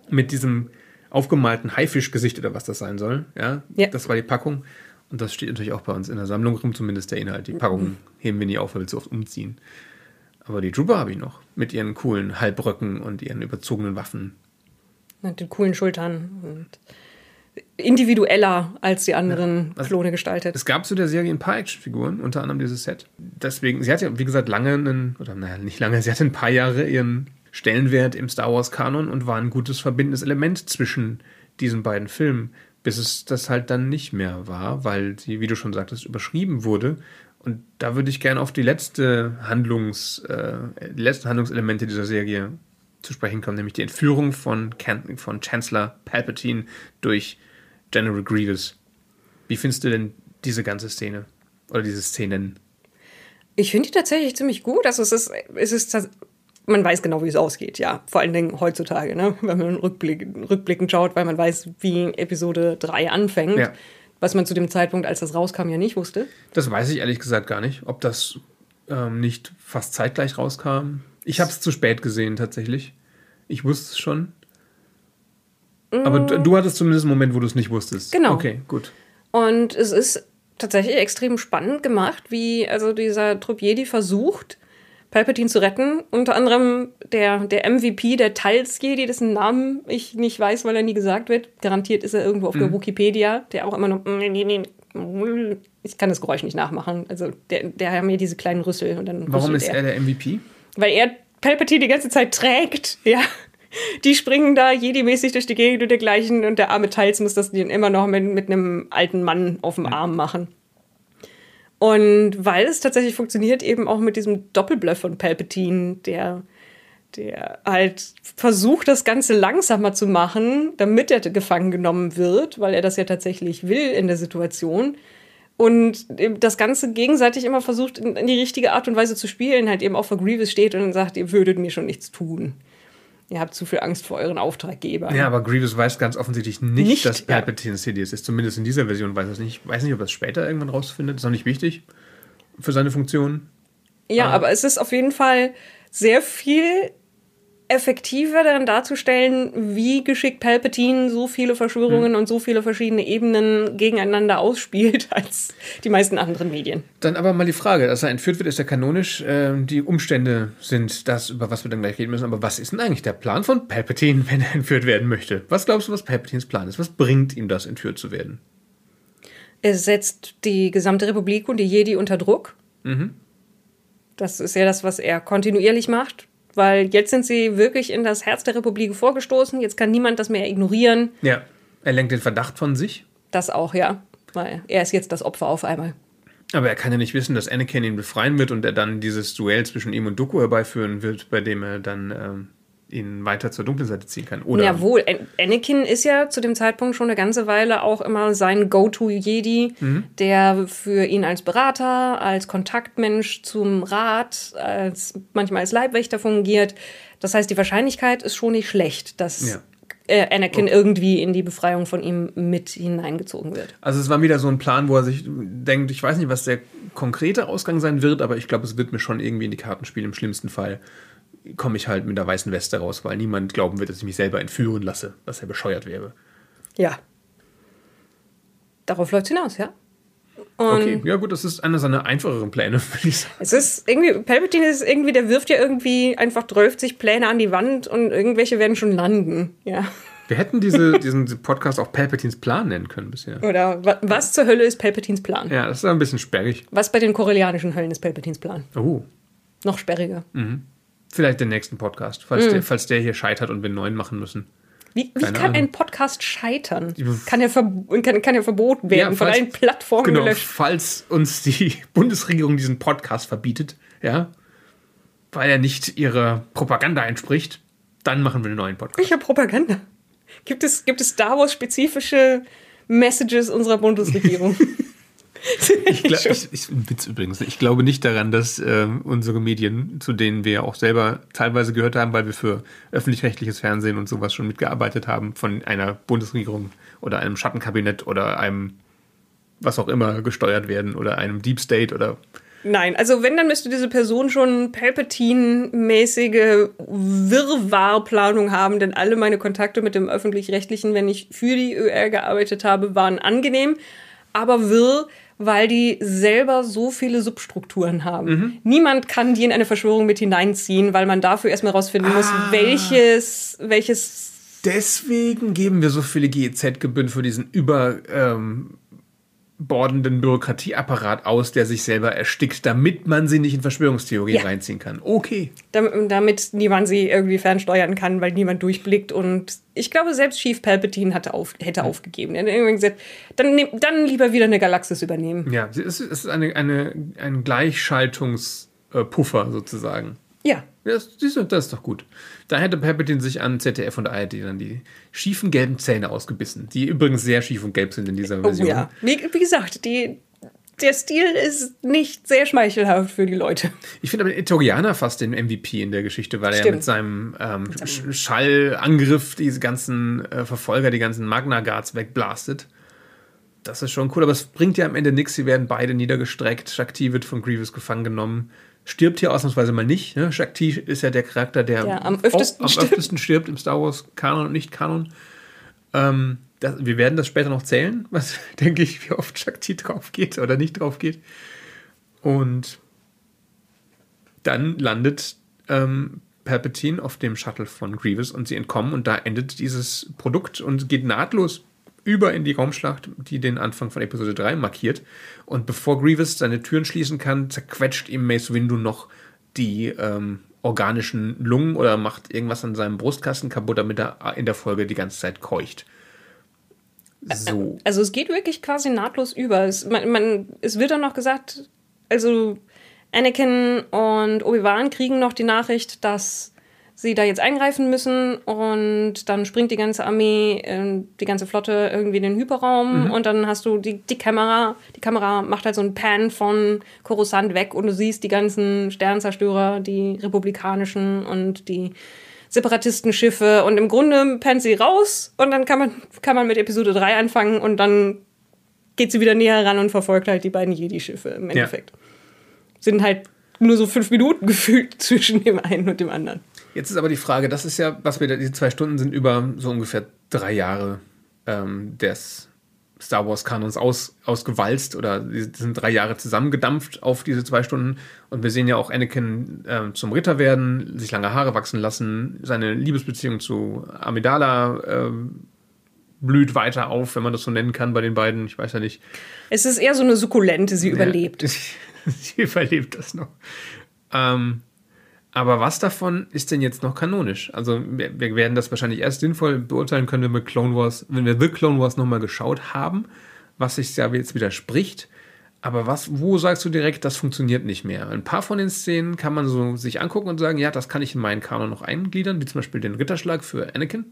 äh, mit diesem aufgemalten Haifischgesicht oder was das sein soll. Ja? ja, das war die Packung. Und das steht natürlich auch bei uns in der Sammlung rum, zumindest der Inhalt. Die Packung mhm. heben wir nie auf, weil wir zu oft umziehen. Aber die Trooper habe ich noch. Mit ihren coolen Halbröcken und ihren überzogenen Waffen. Mit den coolen Schultern. Und individueller als die anderen ja, Klone gestaltet. Es gab zu der Serie ein paar Actionfiguren, unter anderem dieses Set. Deswegen, sie hat ja, wie gesagt, lange einen, oder naja, nicht lange, sie hatte ein paar Jahre ihren Stellenwert im Star Wars-Kanon und war ein gutes verbindendes Element zwischen diesen beiden Filmen, bis es das halt dann nicht mehr war, weil sie, wie du schon sagtest, überschrieben wurde. Und da würde ich gerne auf die letzte Handlungs, äh, die letzten Handlungselemente dieser Serie zu sprechen kommen, nämlich die Entführung von, Can von Chancellor Palpatine durch General Grievous. Wie findest du denn diese ganze Szene? Oder diese Szenen? Ich finde die tatsächlich ziemlich gut. Also es ist, es ist, man weiß genau, wie es ausgeht, ja. Vor allen Dingen heutzutage, ne? wenn man Rückblick, rückblickend schaut, weil man weiß, wie Episode 3 anfängt. Ja. Was man zu dem Zeitpunkt, als das rauskam, ja nicht wusste. Das weiß ich ehrlich gesagt gar nicht, ob das ähm, nicht fast zeitgleich rauskam. Ich habe es zu spät gesehen, tatsächlich. Ich wusste es schon. Aber du, du hattest zumindest einen Moment, wo du es nicht wusstest. Genau. Okay, gut. Und es ist tatsächlich extrem spannend gemacht, wie also dieser Trupp Jedi versucht, Palpatine zu retten. Unter anderem der, der MVP, der Teils Jedi, dessen Namen ich nicht weiß, weil er nie gesagt wird. Garantiert ist er irgendwo auf mhm. der Wikipedia, der auch immer nur. Ich kann das Geräusch nicht nachmachen. Also der, der hat mir diese kleinen Rüssel und dann. Warum ist er der MVP? Weil er Palpatine die ganze Zeit trägt, (laughs) ja die springen da jedi-mäßig durch die Gegend und dergleichen und der arme Teils muss das dann immer noch mit, mit einem alten Mann auf dem Arm machen. Und weil es tatsächlich funktioniert, eben auch mit diesem Doppelbluff von Palpatine, der, der halt versucht, das Ganze langsamer zu machen, damit er gefangen genommen wird, weil er das ja tatsächlich will in der Situation. Und das Ganze gegenseitig immer versucht, in, die richtige Art und Weise zu spielen, halt eben auch vor Grievous steht und dann sagt, ihr würdet mir schon nichts tun ihr habt zu viel Angst vor euren Auftraggebern. Ja, aber Grievous weiß ganz offensichtlich nicht, nicht dass Palpatine ja. Sidious ist. Zumindest in dieser Version weiß er es nicht. Ich weiß nicht, ob er es später irgendwann rausfindet. Ist auch nicht wichtig für seine Funktion. Ja, aber, aber es ist auf jeden Fall sehr viel effektiver darin darzustellen, wie geschickt Palpatine so viele Verschwörungen mhm. und so viele verschiedene Ebenen gegeneinander ausspielt, (laughs) als die meisten anderen Medien. Dann aber mal die Frage, dass er entführt wird, ist ja kanonisch. Äh, die Umstände sind das, über was wir dann gleich reden müssen. Aber was ist denn eigentlich der Plan von Palpatine, (laughs) wenn er entführt werden möchte? Was glaubst du, was Palpatines Plan ist? Was bringt ihm das, entführt zu werden? Er setzt die gesamte Republik und die Jedi unter Druck. Mhm. Das ist ja das, was er kontinuierlich macht weil jetzt sind sie wirklich in das Herz der Republik vorgestoßen. Jetzt kann niemand das mehr ignorieren. Ja, er lenkt den Verdacht von sich. Das auch, ja. Weil er ist jetzt das Opfer auf einmal. Aber er kann ja nicht wissen, dass Anakin ihn befreien wird und er dann dieses Duell zwischen ihm und Dooku herbeiführen wird, bei dem er dann ähm, ihn weiter zur dunklen Seite ziehen kann. Oder Jawohl, Anakin ist ja zu dem Zeitpunkt schon eine ganze Weile auch immer sein Go-To-Jedi, mhm. der für ihn als Berater, als Kontaktmensch zum Rat, als manchmal als Leibwächter fungiert. Das heißt, die Wahrscheinlichkeit ist schon nicht schlecht, dass ja. Äh, Anakin okay. irgendwie in die Befreiung von ihm mit hineingezogen wird. Also es war wieder so ein Plan, wo er sich denkt, ich weiß nicht, was der konkrete Ausgang sein wird, aber ich glaube, es wird mir schon irgendwie in die Karten spielen, im schlimmsten Fall komme ich halt mit der weißen Weste raus, weil niemand glauben wird, dass ich mich selber entführen lasse, was ja bescheuert wäre. Ja. Darauf läuft es hinaus, ja. okay, ja gut, das ist einer seiner einfacheren Pläne, (laughs) würde ich sagen. Es ist irgendwie, Palpatine ist irgendwie, der wirft ja irgendwie einfach 30 Pläne an die Wand und irgendwelche werden schon landen. Ja. Wir hätten diese, (laughs) diesen Podcast auch Palpatines Plan nennen können bisher. Oder wa- was zur Hölle ist Palpatines Plan? Ja, das ist ein bisschen sperrig. Was bei den korellianischen Höllen ist Palpatines Plan? Oh, Noch sperriger. Vielleicht den nächsten Podcast, falls, der, falls der hier scheitert und wir einen neuen machen müssen. Wie, wie kann Ahnung. ein Podcast scheitern? Kann ja, verb kann, kann ja verboten werden, von falls- allen Plattformen genau, gelöscht. falls uns die (laughs) Bundesregierung diesen Podcast verbietet, ja, weil er nicht ihrer Propaganda entspricht, dann machen wir einen neuen Podcast. Welcher Propaganda? Gibt es, gibt es Star Wars-spezifische Messages unserer Bundesregierung? (laughs) Ich, glaub, ich, ich, Witz übrigens. Ich glaube nicht daran, dass äh, unsere Medien, zu denen wir auch selber teilweise gehört haben, weil wir für öffentlich-rechtliches Fernsehen und sowas schon mitgearbeitet haben, von einer Bundesregierung oder einem Schattenkabinett oder einem was auch immer gesteuert werden oder einem Deep State oder Nein, also wenn, dann müsste diese Person schon Palpatine-mäßige Wirrwarrplanung haben, denn alle meine Kontakte mit dem Öffentlich-Rechtlichen, wenn ich für die ÖR gearbeitet habe, waren angenehm, aber wirr, weil die selber so viele Substrukturen haben. Niemand kann die in eine Verschwörung mit hineinziehen, weil man dafür erstmal rausfinden muss, welches, welches Deswegen geben wir so viele GEZ-Gebühren für diesen überbordenden Bürokratieapparat aus, der sich selber erstickt, damit man sie nicht in Verschwörungstheorien Ja. reinziehen kann. Okay. Dam- damit niemand sie irgendwie fernsteuern kann, weil niemand durchblickt. Und ich glaube, selbst Chief Palpatine hatte auf, hätte aufgegeben. Er hat irgendwann gesagt, dann, dann lieber wieder eine Galaxis übernehmen. Ja, es ist, es ist eine, eine, ein Gleichschaltungspuffer sozusagen. Ja. Ja, Das, siehst du, das ist doch gut. Da hätte Palpatine sich an ZDF und ARD dann die schiefen gelben Zähne ausgebissen, die übrigens sehr schief und gelb sind in dieser Oh Version. ja. Wie, wie gesagt, die, der Stil ist nicht sehr schmeichelhaft für die Leute. Ich finde aber Etorianer fast den MVP in der Geschichte, weil er Stimmt. mit seinem ähm, Sch- Schallangriff diese ganzen äh, Verfolger, die ganzen Magna Guards wegblastet. Das ist schon cool, aber es bringt ja am Ende nichts. Sie werden beide niedergestreckt. Shakti wird von Grievous gefangen genommen. Stirbt hier ausnahmsweise mal nicht. Ne? Shakti ist ja der Charakter, der Der am öftesten am stirbt. öftesten stirbt im Star Wars Kanon und Nicht-Kanon. Ähm, das, wir werden das später noch zählen, (laughs) was denke ich, wie oft Shakti drauf geht oder nicht drauf geht. Und dann landet ähm, Palpatine auf dem Shuttle von Grievous und sie entkommen und da endet dieses Produkt und geht nahtlos über in die Raumschlacht, die den Anfang von Episode 3 markiert. Und bevor Grievous seine Türen schließen kann, zerquetscht ihm Mace Windu noch die ähm, organischen Lungen oder macht irgendwas an seinem Brustkasten kaputt, damit er in der Folge die ganze Zeit keucht. So. Also es geht wirklich quasi nahtlos über. Es, man, man, es wird dann noch gesagt, also Anakin und Obi-Wan kriegen noch die Nachricht, dass sie da jetzt eingreifen müssen und dann springt die ganze Armee, äh, die ganze Flotte irgendwie in den Hyperraum und dann hast du die, die Kamera, die Kamera macht halt so einen Pan von Coruscant weg und du siehst die ganzen Sternzerstörer, die republikanischen und die Separatistenschiffe und im Grunde pennt sie raus und dann kann man, kann man mit Episode 3 anfangen und dann geht sie wieder näher ran und verfolgt halt die beiden Jedi-Schiffe im Endeffekt. Sind halt nur so fünf Minuten (laughs) gefühlt zwischen dem einen und dem anderen. Jetzt ist aber die Frage, das ist ja, was wir da, diese zwei Stunden sind über so ungefähr drei Jahre ähm, des Star Wars Kanons aus, ausgewalzt oder die sind drei Jahre zusammengedampft auf diese zwei Stunden und wir sehen ja auch Anakin ähm, zum Ritter werden, sich lange Haare wachsen lassen, seine Liebesbeziehung zu Amidala ähm, blüht weiter auf, wenn man das so nennen kann bei den beiden, ich weiß ja nicht. Es ist eher so eine Sukkulente, sie überlebt. Ja, (laughs) sie überlebt das noch. Ähm, aber was davon ist denn jetzt noch kanonisch? Also wir, wir werden das wahrscheinlich erst sinnvoll beurteilen können, wenn wir Clone Wars, wenn wir The Clone Wars nochmal geschaut haben, was sich ja jetzt widerspricht. Aber was, wo sagst du direkt, das funktioniert nicht mehr? Ein paar von den Szenen kann man so sich angucken und sagen, ja, das kann ich in meinen Kanon noch eingliedern, wie zum Beispiel den Ritterschlag für Anakin.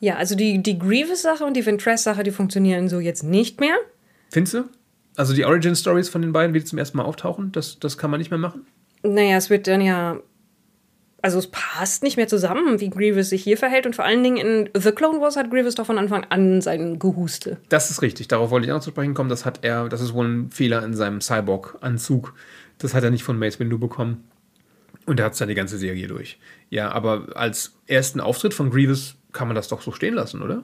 Ja, also die, die Grievous-Sache und die Ventress-Sache, die funktionieren so jetzt nicht mehr. Findest du? Also die Origin Stories von den beiden, wie die zum ersten Mal auftauchen, das, das kann man nicht mehr machen? Naja, es wird dann ja. Also es passt nicht mehr zusammen, wie Grievous sich hier verhält. Und vor allen Dingen in The Clone Wars hat Grievous doch von Anfang an sein Gehuste. Das ist richtig, darauf wollte ich auch zu sprechen kommen. Das hat er, das ist wohl ein Fehler in seinem Cyborg-Anzug. Das hat er nicht von Mace Windu bekommen. Und er hat es dann die ganze Serie durch. Ja, aber als ersten Auftritt von Grievous kann man das doch so stehen lassen, oder?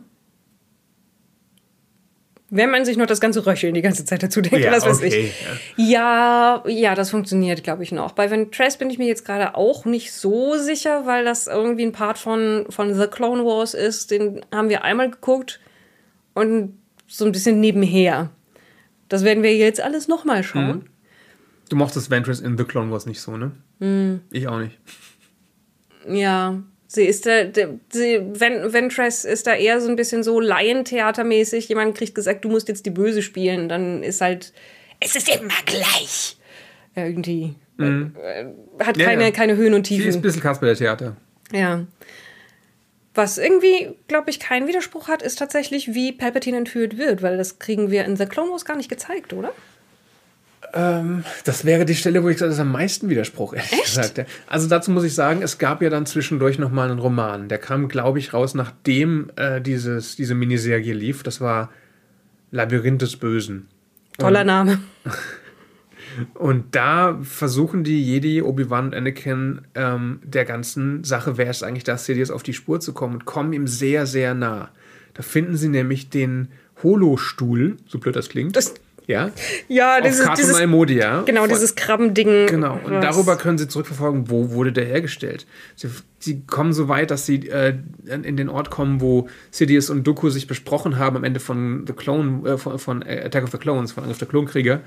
Wenn man sich noch das ganze Röcheln die ganze Zeit dazu denkt, Ja, was weiß okay, ich. Ja. ja, das funktioniert, glaube ich, noch. Bei Ventress bin ich mir jetzt gerade auch nicht so sicher, weil das irgendwie ein Part von, von The Clone Wars ist. Den haben wir einmal geguckt und so ein bisschen nebenher. Das werden wir jetzt alles nochmal schauen. Du mochtest Ventress in The Clone Wars nicht so, ne? Hm. Ich auch nicht. Ja, sie ist da, sie, Ven, Ventress ist da eher so ein bisschen so Laientheatermäßig. Jemand kriegt gesagt, du musst jetzt die Böse spielen. Dann ist halt, es ist immer gleich. Irgendwie. Äh, Hat Ja, keine, ja. keine Höhen und Sie ist ein Tiefen. bisschen Kasper der Theater. Ja. Was irgendwie, glaube ich, keinen Widerspruch hat, ist tatsächlich, wie Palpatine entführt wird, weil das kriegen wir in The Clone Wars gar nicht gezeigt, oder? Das wäre die Stelle, wo ich das am meisten Widerspruch, ehrlich gesagt. ja. Also dazu muss ich sagen, es gab ja dann zwischendurch nochmal einen Roman. Der kam, glaube ich, raus, nachdem äh, dieses, diese Miniserie lief. Das war Labyrinth des Bösen. Toller Name. (laughs) Und da versuchen die Jedi, Obi-Wan und Anakin ähm, der ganzen Sache, wer ist eigentlich das, Sidious auf die Spur zu kommen und kommen ihm sehr, sehr nah. Da finden sie nämlich den Holo-Stuhl, so blöd das klingt. Das- ja, Ja, auf dieses, Kratom dieses, Almodia. genau, Von- dieses Krabbending. Genau, und was- darüber können sie zurückverfolgen, wo wurde der hergestellt. Sie, sie kommen so weit, dass sie äh, in den Ort kommen, wo Sidious und Dooku sich besprochen haben am Ende von The Clone, äh, von, von Attack of the Clones, von Angriff der Klonkrieger.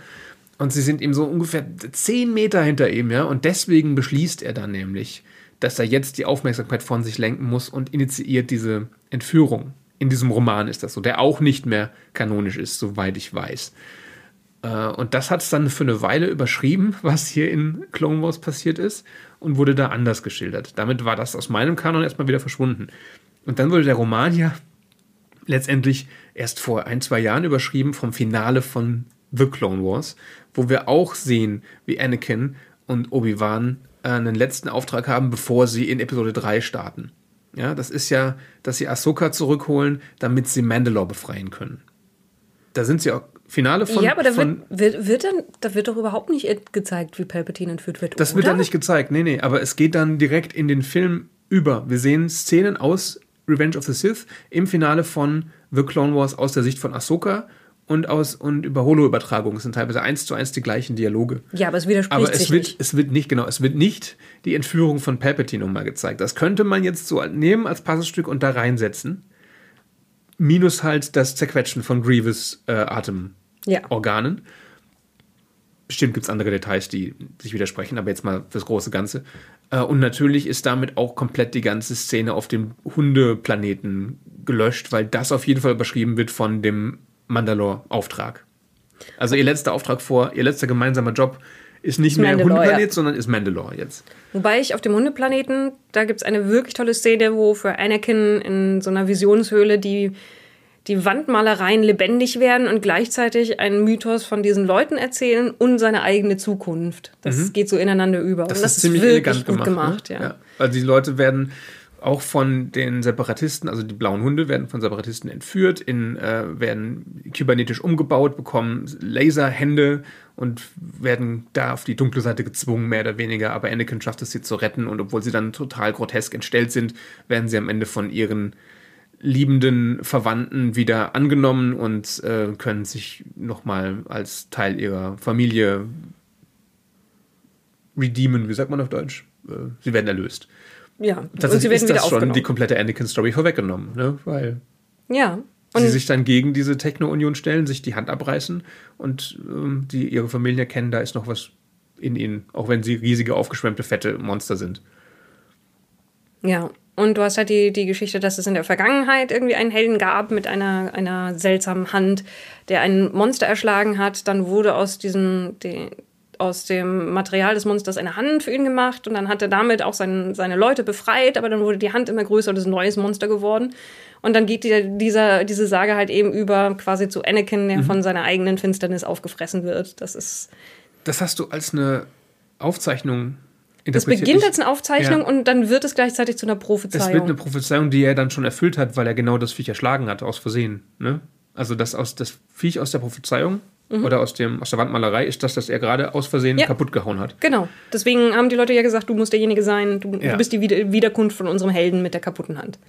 Und sie sind ihm so ungefähr zehn Meter hinter ihm, ja. Und deswegen beschließt er dann nämlich, dass er jetzt die Aufmerksamkeit von sich lenken muss und initiiert diese Entführung. In diesem Roman ist das so, der auch nicht mehr kanonisch ist, soweit ich weiß. Äh, Und das hat es dann für eine Weile überschrieben, (laughs) was hier in Clone Wars passiert ist und wurde da anders geschildert. Damit war das aus meinem Kanon erstmal wieder verschwunden. Und dann wurde der Roman ja letztendlich erst vor ein, zwei Jahren überschrieben vom Finale von The Clone Wars, wo wir auch sehen, wie Anakin und Obi-Wan äh, einen letzten Auftrag haben, bevor sie in Episode 3 starten. Ja, das ist ja, dass sie Ahsoka zurückholen, damit sie Mandalore befreien können. Da sind sie auch Finale von. ja, aber da wird, wird, wird dann, da wird doch überhaupt nicht gezeigt, wie Palpatine entführt wird. Das oder? wird dann nicht gezeigt. Nee, nee, aber es geht dann direkt in den Film über. Wir sehen Szenen aus Revenge of the Sith im Finale von The Clone Wars aus der Sicht von Ahsoka und aus und über Holo-Übertragung. Es sind teilweise eins zu eins die gleichen Dialoge. Ja, aber es widerspricht Aber es sich wird, nicht. es wird nicht, genau, es wird nicht die Entführung von Palpatine nochmal gezeigt. Das könnte man jetzt so nehmen als Puzzlestück und da reinsetzen. Minus halt das Zerquetschen von Grievous äh, Atemorganen. Ja. Bestimmt gibt es andere Details, die sich widersprechen, aber jetzt mal fürs große Ganze. Äh, und natürlich ist damit auch komplett die ganze Szene auf dem Hundeplaneten gelöscht, weil das auf jeden Fall überschrieben wird von dem Mandalore-Auftrag. Also ihr letzter Auftrag vor, ihr letzter gemeinsamer Job ist nicht mehr Mandalore, Hundeplanet, ja. sondern ist Mandalore jetzt. Wobei ich auf dem Hundeplaneten, da gibt es eine wirklich tolle Szene, wo für Anakin in so einer Visionshöhle die, die Wandmalereien lebendig werden und gleichzeitig einen Mythos von diesen Leuten erzählen und seine eigene Zukunft. Das geht so ineinander über. Mhm. Das, und ist ziemlich wirklich elegant gut gemacht. gemacht ne? ja. Also die Leute werden auch von den Separatisten, also die blauen Hunde werden von Separatisten entführt, in, äh, werden kybernetisch umgebaut, bekommen Laserhände und werden da auf die dunkle Seite gezwungen, mehr oder weniger. Aber Anakin schafft es, sie zu retten und obwohl sie dann total grotesk entstellt sind, werden sie am Ende von ihren liebenden Verwandten wieder angenommen und äh, können sich nochmal als Teil ihrer Familie redeemen, wie sagt man auf Deutsch? Äh, Sie werden erlöst. Ja, und Tatsächlich sie werden ist wieder das schon die komplette Anakin-Story vorweggenommen, ne? weil ja. Sie Und sich dann gegen diese Techno-Union stellen, sich die Hand abreißen und ähm, die ihre Familien erkennen, da ist noch was in ihnen, auch wenn sie riesige, aufgeschwemmte, fette Monster sind. Ja, und du hast halt die, die Geschichte, dass es in der Vergangenheit irgendwie einen Helden gab mit einer, einer seltsamen Hand, der ein Monster erschlagen hat. Dann wurde aus diesem, aus dem Material des Monsters eine Hand für ihn gemacht und dann hat er damit auch sein, seine Leute befreit, aber dann wurde die Hand immer größer und ist ein neues Monster geworden. Und dann geht die, dieser, diese Sage halt eben über quasi zu Anakin, der von seiner eigenen Finsternis aufgefressen wird. Das ist. Das hast du als eine Aufzeichnung Das beginnt als eine Aufzeichnung Ja. und dann wird es gleichzeitig zu einer Es wird Prophezeiung. eine Prophezeiung, die er dann schon erfüllt hat, weil er genau das Viech erschlagen hat, aus Versehen. Ne? Also das, aus, das Viech aus der Prophezeiung oder aus, dem, aus der Wandmalerei ist das, das er gerade aus Versehen Mhm. Ja. kaputt gehauen hat. Genau. Deswegen haben die Leute ja gesagt, du musst derjenige sein, du, Ja. du bist die Wieder Wiederkunft von unserem Helden mit der kaputten Hand.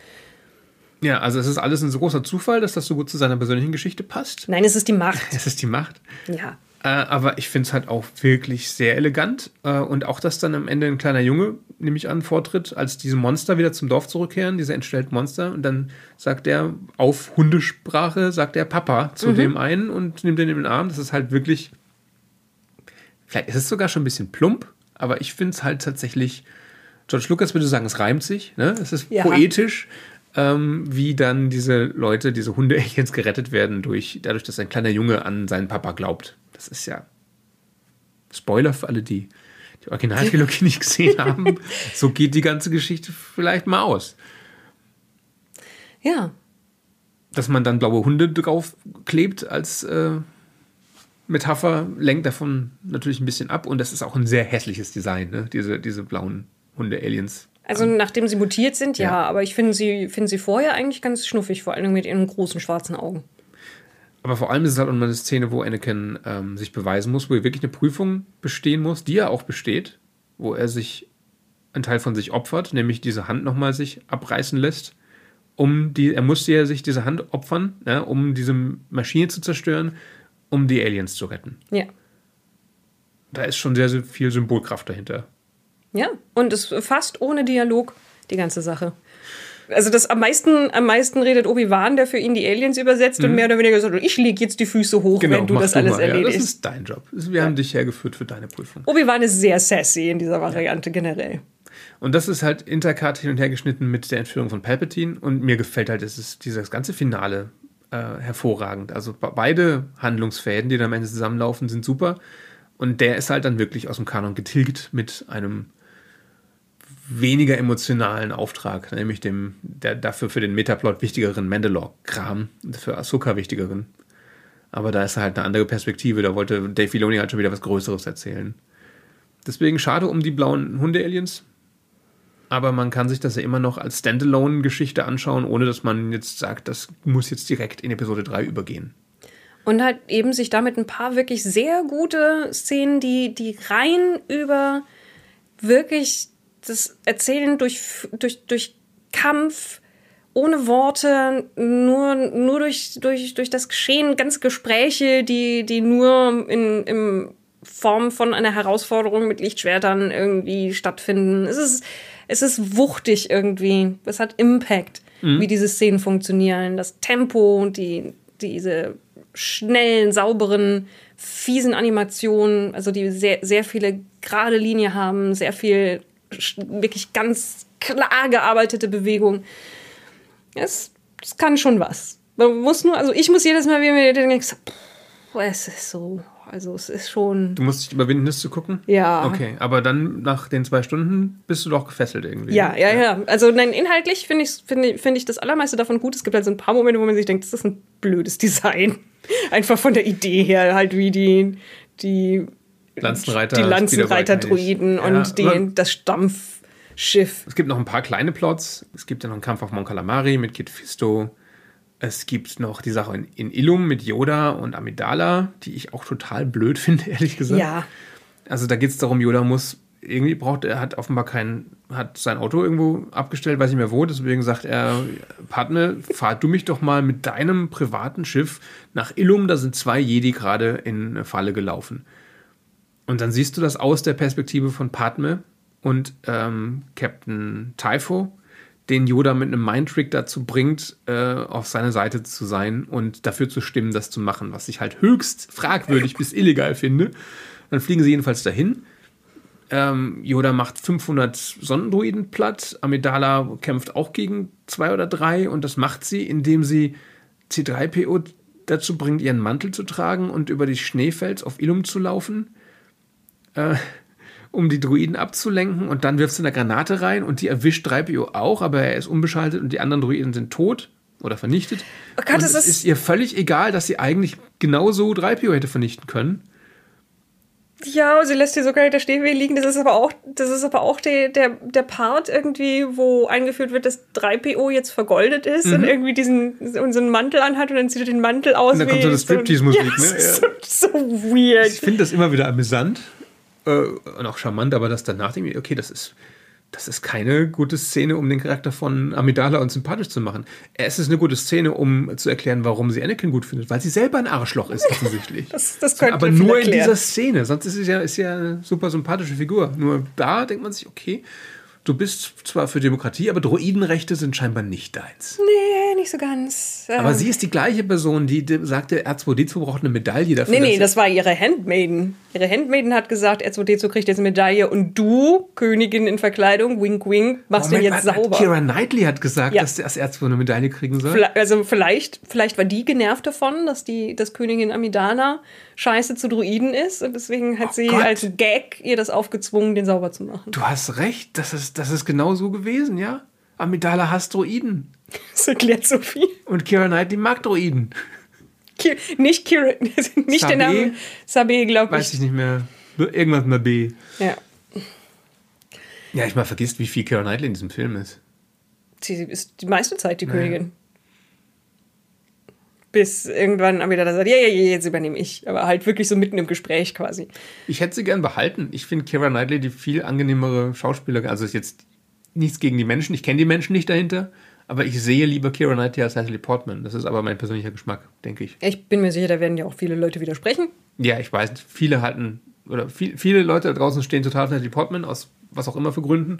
Ja, also es ist alles ein so großer Zufall, dass das so gut zu seiner persönlichen Geschichte passt. Nein, es ist die Macht. Es ist die Macht. Ja. Äh, aber ich finde es halt auch wirklich sehr elegant. Äh, und auch, dass dann am Ende ein kleiner Junge, nehme ich an, vortritt, als diese Monster wieder zum Dorf zurückkehren, diese entstellten Monster. Und dann sagt er auf Hundesprache, sagt er Papa zu Mhm. dem einen und nimmt den in den Arm. Das ist halt wirklich, vielleicht ist es sogar schon ein bisschen plump, aber ich finde es halt tatsächlich, George Lucas würde sagen, es reimt sich. Ne? Es ist Ja. poetisch. Ähm, wie dann diese Leute, diese Hunde-Aliens (laughs) gerettet werden, durch, dadurch, dass ein kleiner Junge an seinen Papa glaubt. Das ist ja Spoiler für alle, die die Originaltrilogie nicht gesehen (laughs) haben. So geht die ganze Geschichte vielleicht mal aus. Ja. Dass man dann blaue Hunde draufklebt als äh, Metapher, lenkt davon natürlich ein bisschen ab. Und das ist auch ein sehr hässliches Design, ne? diese, diese blauen Hunde-Aliens. Also nachdem sie mutiert sind, ja, Ja. aber ich finde sie, finde sie vorher eigentlich ganz schnuffig, vor allem mit ihren großen schwarzen Augen. Aber vor allem ist es halt eine Szene, wo Anakin ähm, sich beweisen muss, wo er wirklich eine Prüfung bestehen muss, die er auch besteht, wo er sich einen Teil von sich opfert, nämlich diese Hand nochmal sich abreißen lässt. Um die, er musste ja sich diese Hand opfern, ja, um diese Maschine zu zerstören, um die Aliens zu retten. Ja. Da ist schon sehr, sehr viel Symbolkraft dahinter. Ja. Und es fast ohne Dialog, die ganze Sache. Also das am meisten, am meisten redet Obi-Wan, der für ihn die Aliens übersetzt und mehr oder weniger sagt, ich lege jetzt die Füße hoch, wenn du das alles mal. Ja, erledigst. das ist dein Job. Wir haben dich hergeführt für deine Prüfung. Obi-Wan ist sehr sassy in dieser Variante generell. Und das ist halt intercut hin und her geschnitten mit der Entführung von Palpatine. Und mir gefällt halt es ist dieses ganze Finale äh, hervorragend. Also be- beide Handlungsfäden, die dann am Ende zusammenlaufen, sind super. Und der ist halt dann wirklich aus dem Kanon getilgt mit einem weniger emotionalen Auftrag, nämlich dem der dafür für den Metaplot wichtigeren Mandalore-Kram, für Ahsoka wichtigeren. Aber da ist halt eine andere Perspektive. Da wollte Dave Filoni halt schon wieder was Größeres erzählen. Deswegen schade um die blauen Hunde-Aliens. Aber man kann sich das ja immer noch als Standalone-Geschichte anschauen, ohne dass man jetzt sagt, das muss jetzt direkt in Episode 3 übergehen. Und halt eben sich damit ein paar wirklich sehr gute Szenen, die, die rein über wirklich das Erzählen durch, durch, durch Kampf, ohne Worte, nur, nur durch, durch, durch das Geschehen, ganz Gespräche, die, die nur in, in Form von einer Herausforderung mit Lichtschwertern irgendwie stattfinden. Es ist, es ist wuchtig irgendwie. Es hat Impact, wie diese Szenen funktionieren. Das Tempo, die, diese schnellen, sauberen, fiesen Animationen, also die sehr, sehr viele gerade Linie haben, sehr viel wirklich ganz klar gearbeitete Bewegung. Es, es kann schon was. Man muss nur, also ich muss jedes Mal, wie mir denke, so, pff, es ist so, also es ist schon, Du musst dich überwinden, das zu gucken? Ja. Okay, aber dann nach den zwei Stunden bist du doch gefesselt irgendwie. ja, ja, ja. Also nein, inhaltlich finde ich, finde ich, finde ich das allermeiste davon gut. Es gibt halt so ein paar Momente, wo man sich denkt, das ist ein blödes Design. (laughs) Einfach von der Idee her, halt wie die, die Lanzenreiter. die Lanzenreiter-Druiden und ja, aber die, das Stampfschiff. Es gibt noch ein paar kleine Plots. Es gibt ja noch einen Kampf auf Mon Calamari mit Kit Fisto. Es gibt noch die Sache in, in Illum mit Yoda und Amidala, die ich auch total blöd (laughs) finde, ehrlich gesagt. Ja, Also da geht es darum, Yoda muss irgendwie braucht er hat offenbar kein hat sein Auto irgendwo abgestellt, weiß nicht mehr wo. Deswegen sagt er, Padme, fahr du mich doch mal mit deinem privaten Schiff nach Illum. Da sind zwei Jedi gerade in eine Falle gelaufen. Und dann siehst du das aus der Perspektive von Padme und ähm, Captain Typho, den Yoda mit einem Mindtrick dazu bringt, äh, auf seine Seite zu sein und dafür zu stimmen, das zu machen, was ich halt höchst fragwürdig bis illegal finde. Dann fliegen sie jedenfalls dahin. Ähm, Yoda macht 500 Sonnendruiden platt. Amidala kämpft auch gegen zwei oder drei und das macht sie, indem sie C3PO dazu bringt, ihren Mantel zu tragen und über die Schneefels auf Illum zu laufen, äh, um die Druiden abzulenken. Und dann wirft sie eine Granate rein und die erwischt 3PO auch, aber er ist unbeschaltet und die anderen Druiden sind tot oder vernichtet. Oh Gott, und das es ist- ist ihr völlig egal, dass sie eigentlich genauso 3PO hätte vernichten können. Ja, sie lässt hier sogar hinter Stehweh liegen. Das ist aber auch, das ist aber auch der, der, der Part irgendwie, wo eingeführt wird, dass 3PO jetzt vergoldet ist und irgendwie diesen einen Mantel anhat und dann zieht er den Mantel aus. Mhm. Und dann kommt so eine Striptease-Musik, ja, ne? (laughs) So, so weird. Ich finde das immer wieder amüsant äh, und auch charmant, aber das dann nachdenken, okay, das ist das ist keine gute Szene, um den Charakter von Amidala uns sympathisch zu machen. Es ist eine gute Szene, um zu erklären, warum sie Anakin gut findet, weil sie selber ein Arschloch ist, offensichtlich. (laughs) das, das könnte Aber nur in dieser Szene, sonst ist sie ja, ist ja eine super sympathische Figur. Nur da denkt man sich, okay, du bist zwar für Demokratie, aber Droidenrechte sind scheinbar nicht deins. Nee, nicht so ganz. Aber ähm. sie ist die gleiche Person, die sagte, R2D2 braucht eine Medaille dafür. Nee, nee, das war ihre Handmaiden. Ihre Handmaiden hat gesagt, R2D2 kriegt jetzt eine Medaille und du, Königin in Verkleidung, wink wink, machst oh, den jetzt sauber. Kira Knightley hat gesagt, ja. dass das R2 eine Medaille kriegen soll. Also vielleicht, vielleicht war die genervt davon, dass die, dass Königin Amidala scheiße zu Druiden ist und deswegen hat oh sie Gott. als Gag ihr das aufgezwungen, den sauber zu machen. Du hast recht, das ist, das ist genau so gewesen, ja? Amidala hasst Droiden. Das erklärt so viel. Und Kira Knightley mag Droiden. Ki nicht Kira, (laughs) nicht Sabe? den Namen Sabe, glaube ich. Weiß ich nicht mehr. Irgendwas mit B. Ja. Ja, ich mal vergisst, wie viel Kira Knightley in diesem Film ist. Sie ist die meiste Zeit die naja. Königin. Bis irgendwann Amidala sagt, ja, ja, ja, jetzt übernehme ich. Aber halt wirklich so mitten im Gespräch quasi. Ich hätte sie gern behalten. Ich finde Kira Knightley die viel angenehmere Schauspielerin. Also ist jetzt nichts gegen die Menschen. Ich kenne die Menschen nicht dahinter. Aber ich sehe lieber Kira Knightley als Natalie Portman. Das ist aber mein persönlicher Geschmack, denke ich. Ich bin mir sicher, da werden ja auch viele Leute widersprechen. Ja, ich weiß. Viele halten, oder viel, viele Leute da draußen stehen total auf Natalie Portman, aus was auch immer für Gründen.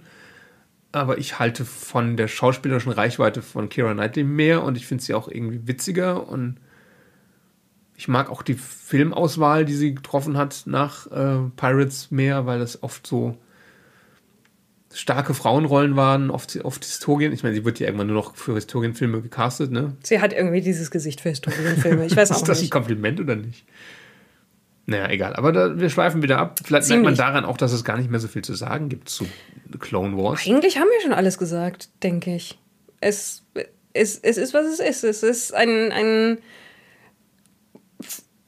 Aber ich halte von der schauspielerischen Reichweite von Kira Knightley mehr und ich finde sie auch irgendwie witziger und ich mag auch die Filmauswahl, die sie getroffen hat nach äh, Pirates mehr, weil das oft so starke Frauenrollen waren, oft, oft Historien. Ich meine, sie wird ja irgendwann nur noch für Historienfilme gecastet, ne? Sie hat irgendwie dieses Gesicht für Historienfilme. Ich weiß (laughs) auch nicht. Ist das ein Kompliment oder nicht? Naja, egal. Aber da, wir schweifen wieder ab. Vielleicht Ziemlich. merkt man daran auch, dass es gar nicht mehr so viel zu sagen gibt zu Clone Wars. Eigentlich haben wir schon alles gesagt, denke ich. Es, es, es ist, was es ist. Es ist ein, ein,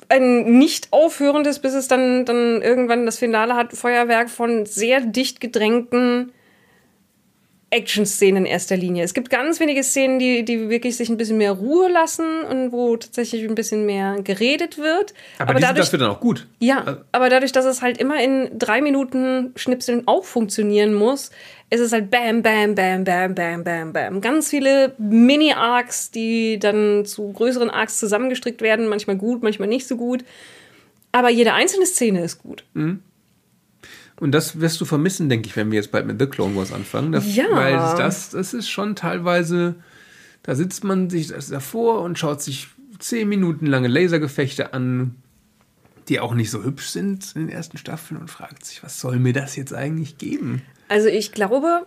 ein nicht aufhörendes, bis es dann, dann irgendwann das Finale hat, Feuerwerk von sehr dicht gedrängten Action-Szenen in erster Linie. Es gibt ganz wenige Szenen, die, die wirklich sich ein bisschen mehr Ruhe lassen und wo tatsächlich ein bisschen mehr geredet wird. Aber, aber die dadurch, sind dafür dann auch gut. Ja, also aber dadurch, dass es halt immer in drei Minuten Schnipseln auch funktionieren muss, ist es halt bam, bam, bam, bam, bam, bam, bam. Ganz viele Mini-Arcs, die dann zu größeren Arcs zusammengestrickt werden. Manchmal gut, manchmal nicht so gut. Aber jede einzelne Szene ist gut. Mhm. Und das wirst du vermissen, denke ich, wenn wir jetzt bald mit The Clone Wars anfangen. Das, ja. Weil das, das ist schon teilweise, da sitzt man sich davor und schaut sich zehn Minuten lange Lasergefechte an, die auch nicht so hübsch sind in den ersten Staffeln und fragt sich, was soll mir das jetzt eigentlich geben? Also ich glaube,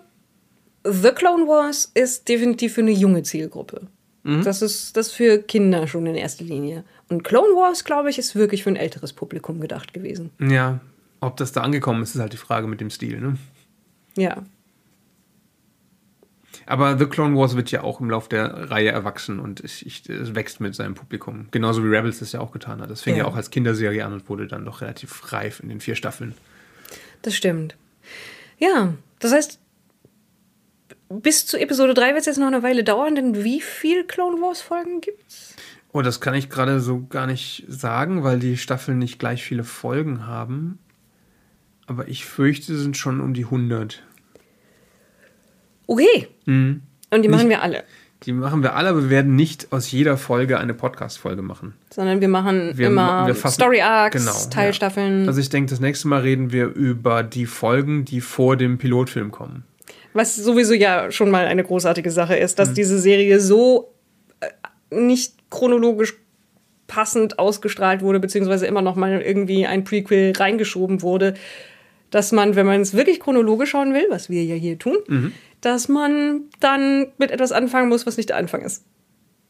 The Clone Wars ist definitiv für eine junge Zielgruppe. Mhm. Das ist das für Kinder schon in erster Linie. Und Clone Wars, glaube ich, ist wirklich für ein älteres Publikum gedacht gewesen. Ja, ob das da angekommen ist, ist halt die Frage mit dem Stil, ne? Ja. Aber The Clone Wars wird ja auch im Laufe der Reihe erwachsen und ich, ich, es wächst mit seinem Publikum. Genauso wie Rebels das ja auch getan hat. Das fing ja. ja auch als Kinderserie an und wurde dann doch relativ reif in den vier Staffeln. Das stimmt. Ja, das heißt, bis zu Episode 3 wird es jetzt noch eine Weile dauern, denn wie viele Clone Wars Folgen gibt's? Oh, das kann ich gerade so gar nicht sagen, weil die Staffeln nicht gleich viele Folgen haben. Aber ich fürchte, es sind schon um die 100. Okay. Mhm. Und die machen nicht, wir alle. Die machen wir alle, aber wir werden nicht aus jeder Folge eine Podcast-Folge machen. Sondern wir machen wir immer wir fassen, Story Arcs, genau, Teilstaffeln. Ja. Also ich denke, das nächste Mal reden wir über die Folgen, die vor dem Pilotfilm kommen. Was sowieso ja schon mal eine großartige Sache ist, dass mhm. diese Serie so äh, nicht chronologisch passend ausgestrahlt wurde, beziehungsweise immer noch mal irgendwie ein Prequel reingeschoben wurde, dass man, wenn man es wirklich chronologisch schauen will, was wir ja hier tun, mhm. dass man dann mit etwas anfangen muss, was nicht der Anfang ist.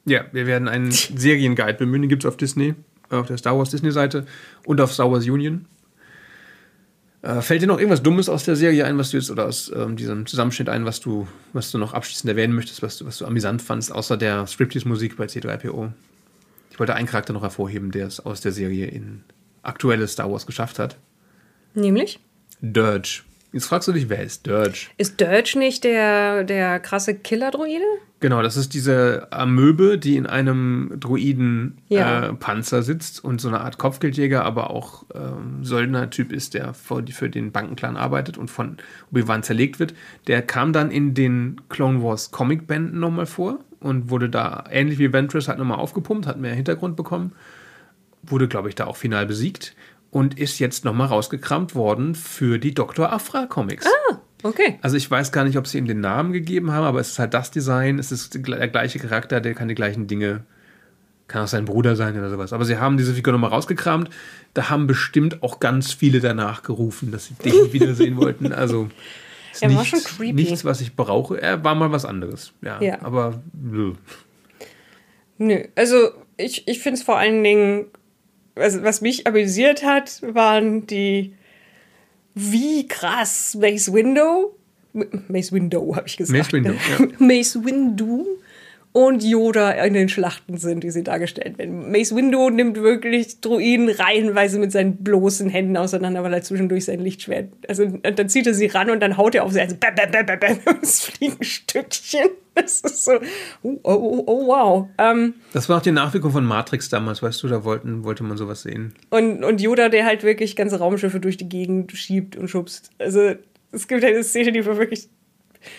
Ja, wir werden einen (laughs) Serienguide bemühen, den gibt es auf Disney, auf der Star Wars Disney-Seite und auf Star Wars Union. Äh, fällt dir noch irgendwas Dummes aus der Serie ein, was du jetzt oder aus ähm, diesem Zusammenschnitt ein, was du, was du noch abschließend erwähnen möchtest, was du, was du amüsant fandst, außer der Striptease-Musik bei C3PO? Ich wollte einen Charakter noch hervorheben, der es aus der Serie in aktuelle Star Wars geschafft hat. Nämlich? Dirge. Jetzt fragst du dich, wer ist Dirge? Ist Dirge nicht der, der krasse Killer-Droide? Genau, das ist diese Amöbe, die in einem Ja. Druiden-Panzer sitzt und so eine Art Kopfgeldjäger, aber auch ähm, Söldner-Typ ist, der für, für den Bankenclan arbeitet und von Obi-Wan zerlegt wird. Der kam dann in den Clone Wars Comic-Bänden nochmal vor und wurde da, ähnlich wie Ventress, halt nochmal aufgepumpt, hat mehr Hintergrund bekommen. Wurde, glaube ich, da auch final besiegt und ist jetzt nochmal rausgekramt worden für die Dr. Afra-Comics. Okay. Also ich weiß gar nicht, ob sie ihm den Namen gegeben haben, aber es ist halt das Design, es ist der gleiche Charakter, der kann die gleichen Dinge, kann auch sein Bruder sein oder sowas. Aber sie haben diese Figur nochmal rausgekramt. Da haben bestimmt auch ganz viele danach gerufen, dass sie den (laughs) wiedersehen wollten. Also ist Er war nichts, schon creepy. nichts, was ich brauche. Er war mal was anderes. Ja, Ja. aber nö. Nö, also ich, ich finde es vor allen Dingen, also was mich amüsiert hat, waren die, wie krass Mace Window, Mace Window habe ich gesagt. Mace Windu, (laughs) ne? ja. Mace Windu und Yoda in den Schlachten sind, wie sie dargestellt werden. Mace Windu nimmt wirklich Druiden reihenweise mit seinen bloßen Händen auseinander, weil er zwischendurch sein Lichtschwert, also und dann zieht er sie ran und dann haut er auf sie, also bam, bam, bam, bam, bam, es fliegen Stückchen. Das ist so, oh, oh, oh, oh wow. Ähm, Das war auch die Nachwirkung von Matrix damals, weißt du, da wollten, wollte man sowas sehen. Und, und Yoda, der halt wirklich ganze Raumschiffe durch die Gegend schiebt und schubst. Also, es gibt eine Szene, die war wirklich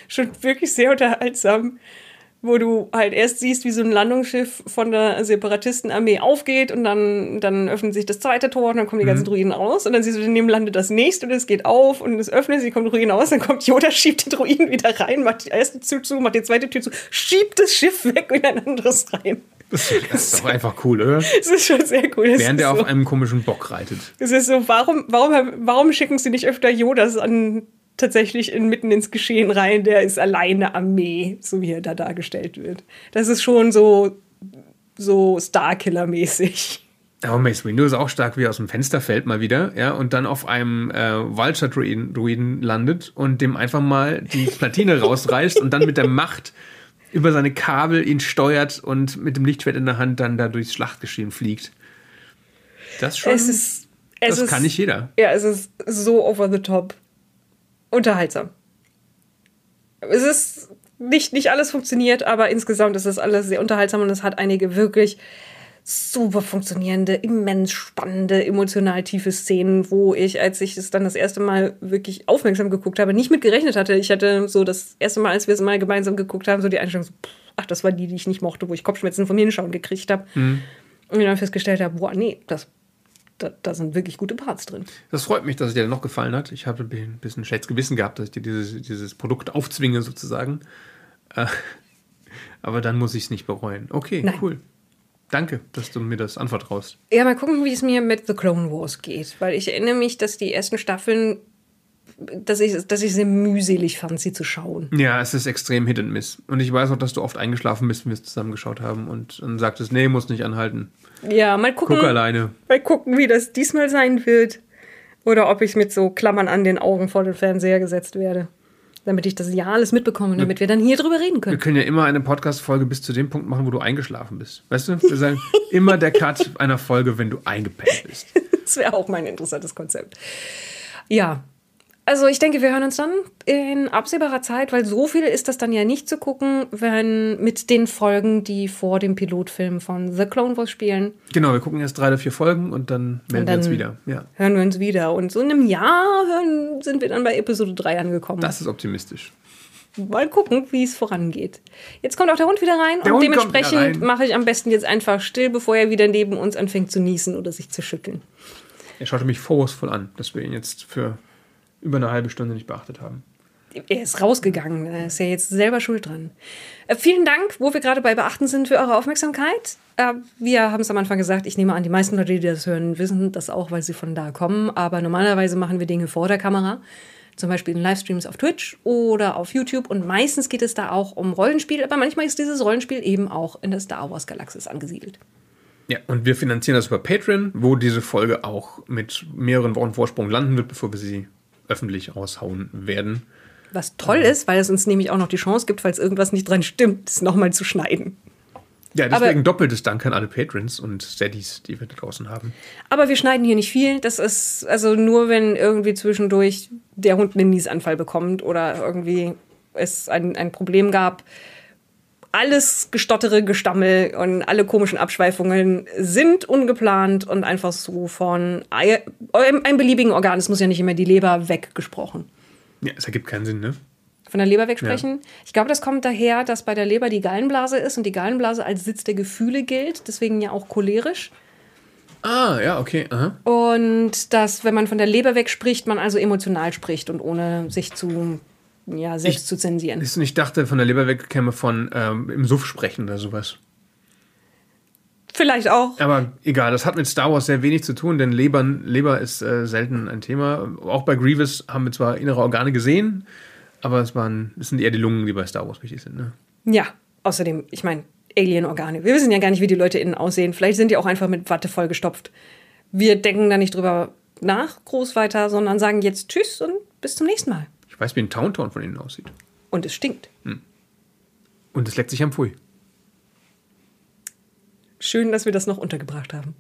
schon wirklich sehr unterhaltsam, wo du halt erst siehst, wie so ein Landungsschiff von der Separatistenarmee aufgeht und dann, dann öffnet sich das zweite Tor und dann kommen die ganzen Druiden raus und dann siehst du daneben landet das nächste und es geht auf und es öffnet sich, kommen Druiden aus, dann kommt Yoda, (laughs) schiebt die Druiden wieder rein, macht die erste Tür zu, macht die zweite Tür zu, schiebt das Schiff weg und in ein anderes rein. Das ist doch einfach cool, oder? (laughs) Das ist schon sehr cool. Das Während er so. auf einem komischen Bock reitet. Es ist so, warum, warum, warum schicken sie nicht öfter Yodas an tatsächlich in, mitten ins Geschehen rein? Der ist alleine Armee, so wie er da dargestellt wird. Das ist schon so, so Starkiller-mäßig. Aber Mace Windu ist auch stark, wie er aus dem Fenster fällt mal wieder, ja, und dann auf einem äh, Vulture-Druiden Druiden landet und dem einfach mal die Platine (laughs) rausreißt und dann mit der Macht über seine Kabel ihn steuert und mit dem Lichtschwert in der Hand dann da durchs Schlachtgeschehen fliegt. Das schon, Es ist, es das ist, kann nicht jeder. Ja, es ist so over the top. Unterhaltsam. Es ist nicht, nicht alles funktioniert, aber insgesamt ist es alles sehr unterhaltsam und es hat einige wirklich super funktionierende, immens spannende, emotional tiefe Szenen, wo ich, als ich es dann das erste Mal wirklich aufmerksam geguckt habe, nicht mit gerechnet hatte. Ich hatte so das erste Mal, als wir es mal gemeinsam geguckt haben, so die Einstellung so, pff, ach, das war die, die ich nicht mochte, wo ich Kopfschmerzen vom Hinschauen gekriegt habe. Und dann festgestellt habe, boah, nee, das, da, da sind wirklich gute Parts drin. Das freut mich, dass es dir noch gefallen hat. Ich habe ein bisschen schlechtes Gewissen gehabt, dass ich dir dieses, dieses Produkt aufzwinge, sozusagen. Äh, (laughs) aber dann muss ich es nicht bereuen. Okay, Nein. cool. Danke, dass du mir das anvertraust. Ja, mal gucken, wie es mir mit The Clone Wars geht. Weil ich erinnere mich, dass die ersten Staffeln, dass ich, dass ich sehr mühselig fand, sie zu schauen. Ja, es ist extrem Hit and Miss. Und ich weiß auch, dass du oft eingeschlafen bist, wenn wir es zusammengeschaut haben und dann sagtest, nee, muss nicht anhalten. Ja, mal gucken, Guck alleine. mal gucken, wie das diesmal sein wird. Oder ob ich mit so Klammern an den Augen vor den Fernseher gesetzt werde. Damit ich das ja alles mitbekomme, damit wir dann hier drüber reden Wir können. können ja immer eine Podcast-Folge bis zu dem Punkt machen, wo du eingeschlafen bist. Weißt du? Wir sagen (laughs) immer der Cut einer Folge, wenn du eingepennt bist. Das wäre auch mein interessantes Konzept. Ja. Also ich denke, wir hören uns dann in absehbarer Zeit, weil so viel ist das dann ja nicht zu gucken, wenn mit den Folgen, die vor dem Pilotfilm von The Clone Wars spielen, Genau, wir gucken erst drei oder vier Folgen und dann melden wir dann- uns wieder. Ja, hören wir uns wieder. Und so in einem Jahr hören, sind wir dann bei Episode 3 angekommen. das ist optimistisch. Mal gucken, wie es vorangeht. Jetzt kommt auch der Hund wieder rein Der und Hund dementsprechend rein. mache ich am besten jetzt einfach still, bevor er wieder neben uns anfängt zu niesen oder sich zu schütteln. Er schaute mich vorwurfsvoll an, dass wir ihn jetzt für über eine halbe Stunde nicht beachtet haben. Er ist rausgegangen. Er ist ja jetzt selber schuld dran. Äh, vielen Dank, wo wir gerade bei Beachten sind, für eure Aufmerksamkeit. Äh, wir haben es am Anfang gesagt, ich nehme an, die meisten Leute, die das hören, wissen das auch, weil sie von da kommen. Aber normalerweise machen wir Dinge vor der Kamera. Zum Beispiel in Livestreams auf Twitch oder auf YouTube. Und meistens geht es da auch um Rollenspiel. Aber manchmal ist dieses Rollenspiel eben auch in der Star Wars Galaxis angesiedelt. Ja, und wir finanzieren das über Patreon, wo diese Folge auch mit mehreren Wochen Vorsprung landen wird, bevor wir sie öffentlich raushauen werden. Was toll ist, weil es uns nämlich auch noch die Chance gibt, falls irgendwas nicht dran stimmt, es nochmal zu schneiden. Ja, deswegen Aber- doppeltes Dank an alle Patrons und Steadies, die wir da draußen haben. Aber wir schneiden hier nicht viel. Das ist also nur, wenn irgendwie zwischendurch der Hund einen Niesanfall bekommt oder irgendwie es ein, ein Problem gab. Alles Gestottere, Gestammel und alle komischen Abschweifungen sind ungeplant und einfach so von einem beliebigen Organ, es muss ja nicht immer die Leber weggesprochen. Ja, es ergibt keinen Sinn, ne? Von der Leber wegsprechen. Ja. Ich glaube, das kommt daher, dass bei der Leber die Gallenblase ist und die Gallenblase als Sitz der Gefühle gilt, deswegen ja auch cholerisch. Ah, ja, okay. Aha. Und dass, wenn man von der Leber wegspricht, man also emotional spricht und ohne sich zu ja, selbst ich, zu zensieren. Ich dachte, von der Leber weg käme von ähm, im Suff sprechen oder sowas. Vielleicht auch. Aber egal, das hat mit Star Wars sehr wenig zu tun, denn Lebern, Leber ist äh, selten ein Thema. Auch bei Grievous haben wir zwar innere Organe gesehen, aber es, waren, es sind eher die Lungen, die bei Star Wars wichtig sind. Ne? Ja, außerdem, ich meine, Alien-Organe. Wir wissen ja gar nicht, wie die Leute innen aussehen. Vielleicht sind die auch einfach mit Watte vollgestopft. Wir denken da nicht drüber nach, groß weiter, sondern sagen jetzt Tschüss und bis zum nächsten Mal. Ich weiß, wie ein Towntown von innen aussieht. Und es stinkt. Hm. Und es leckt sich am Pfui. Schön, dass wir das noch untergebracht haben.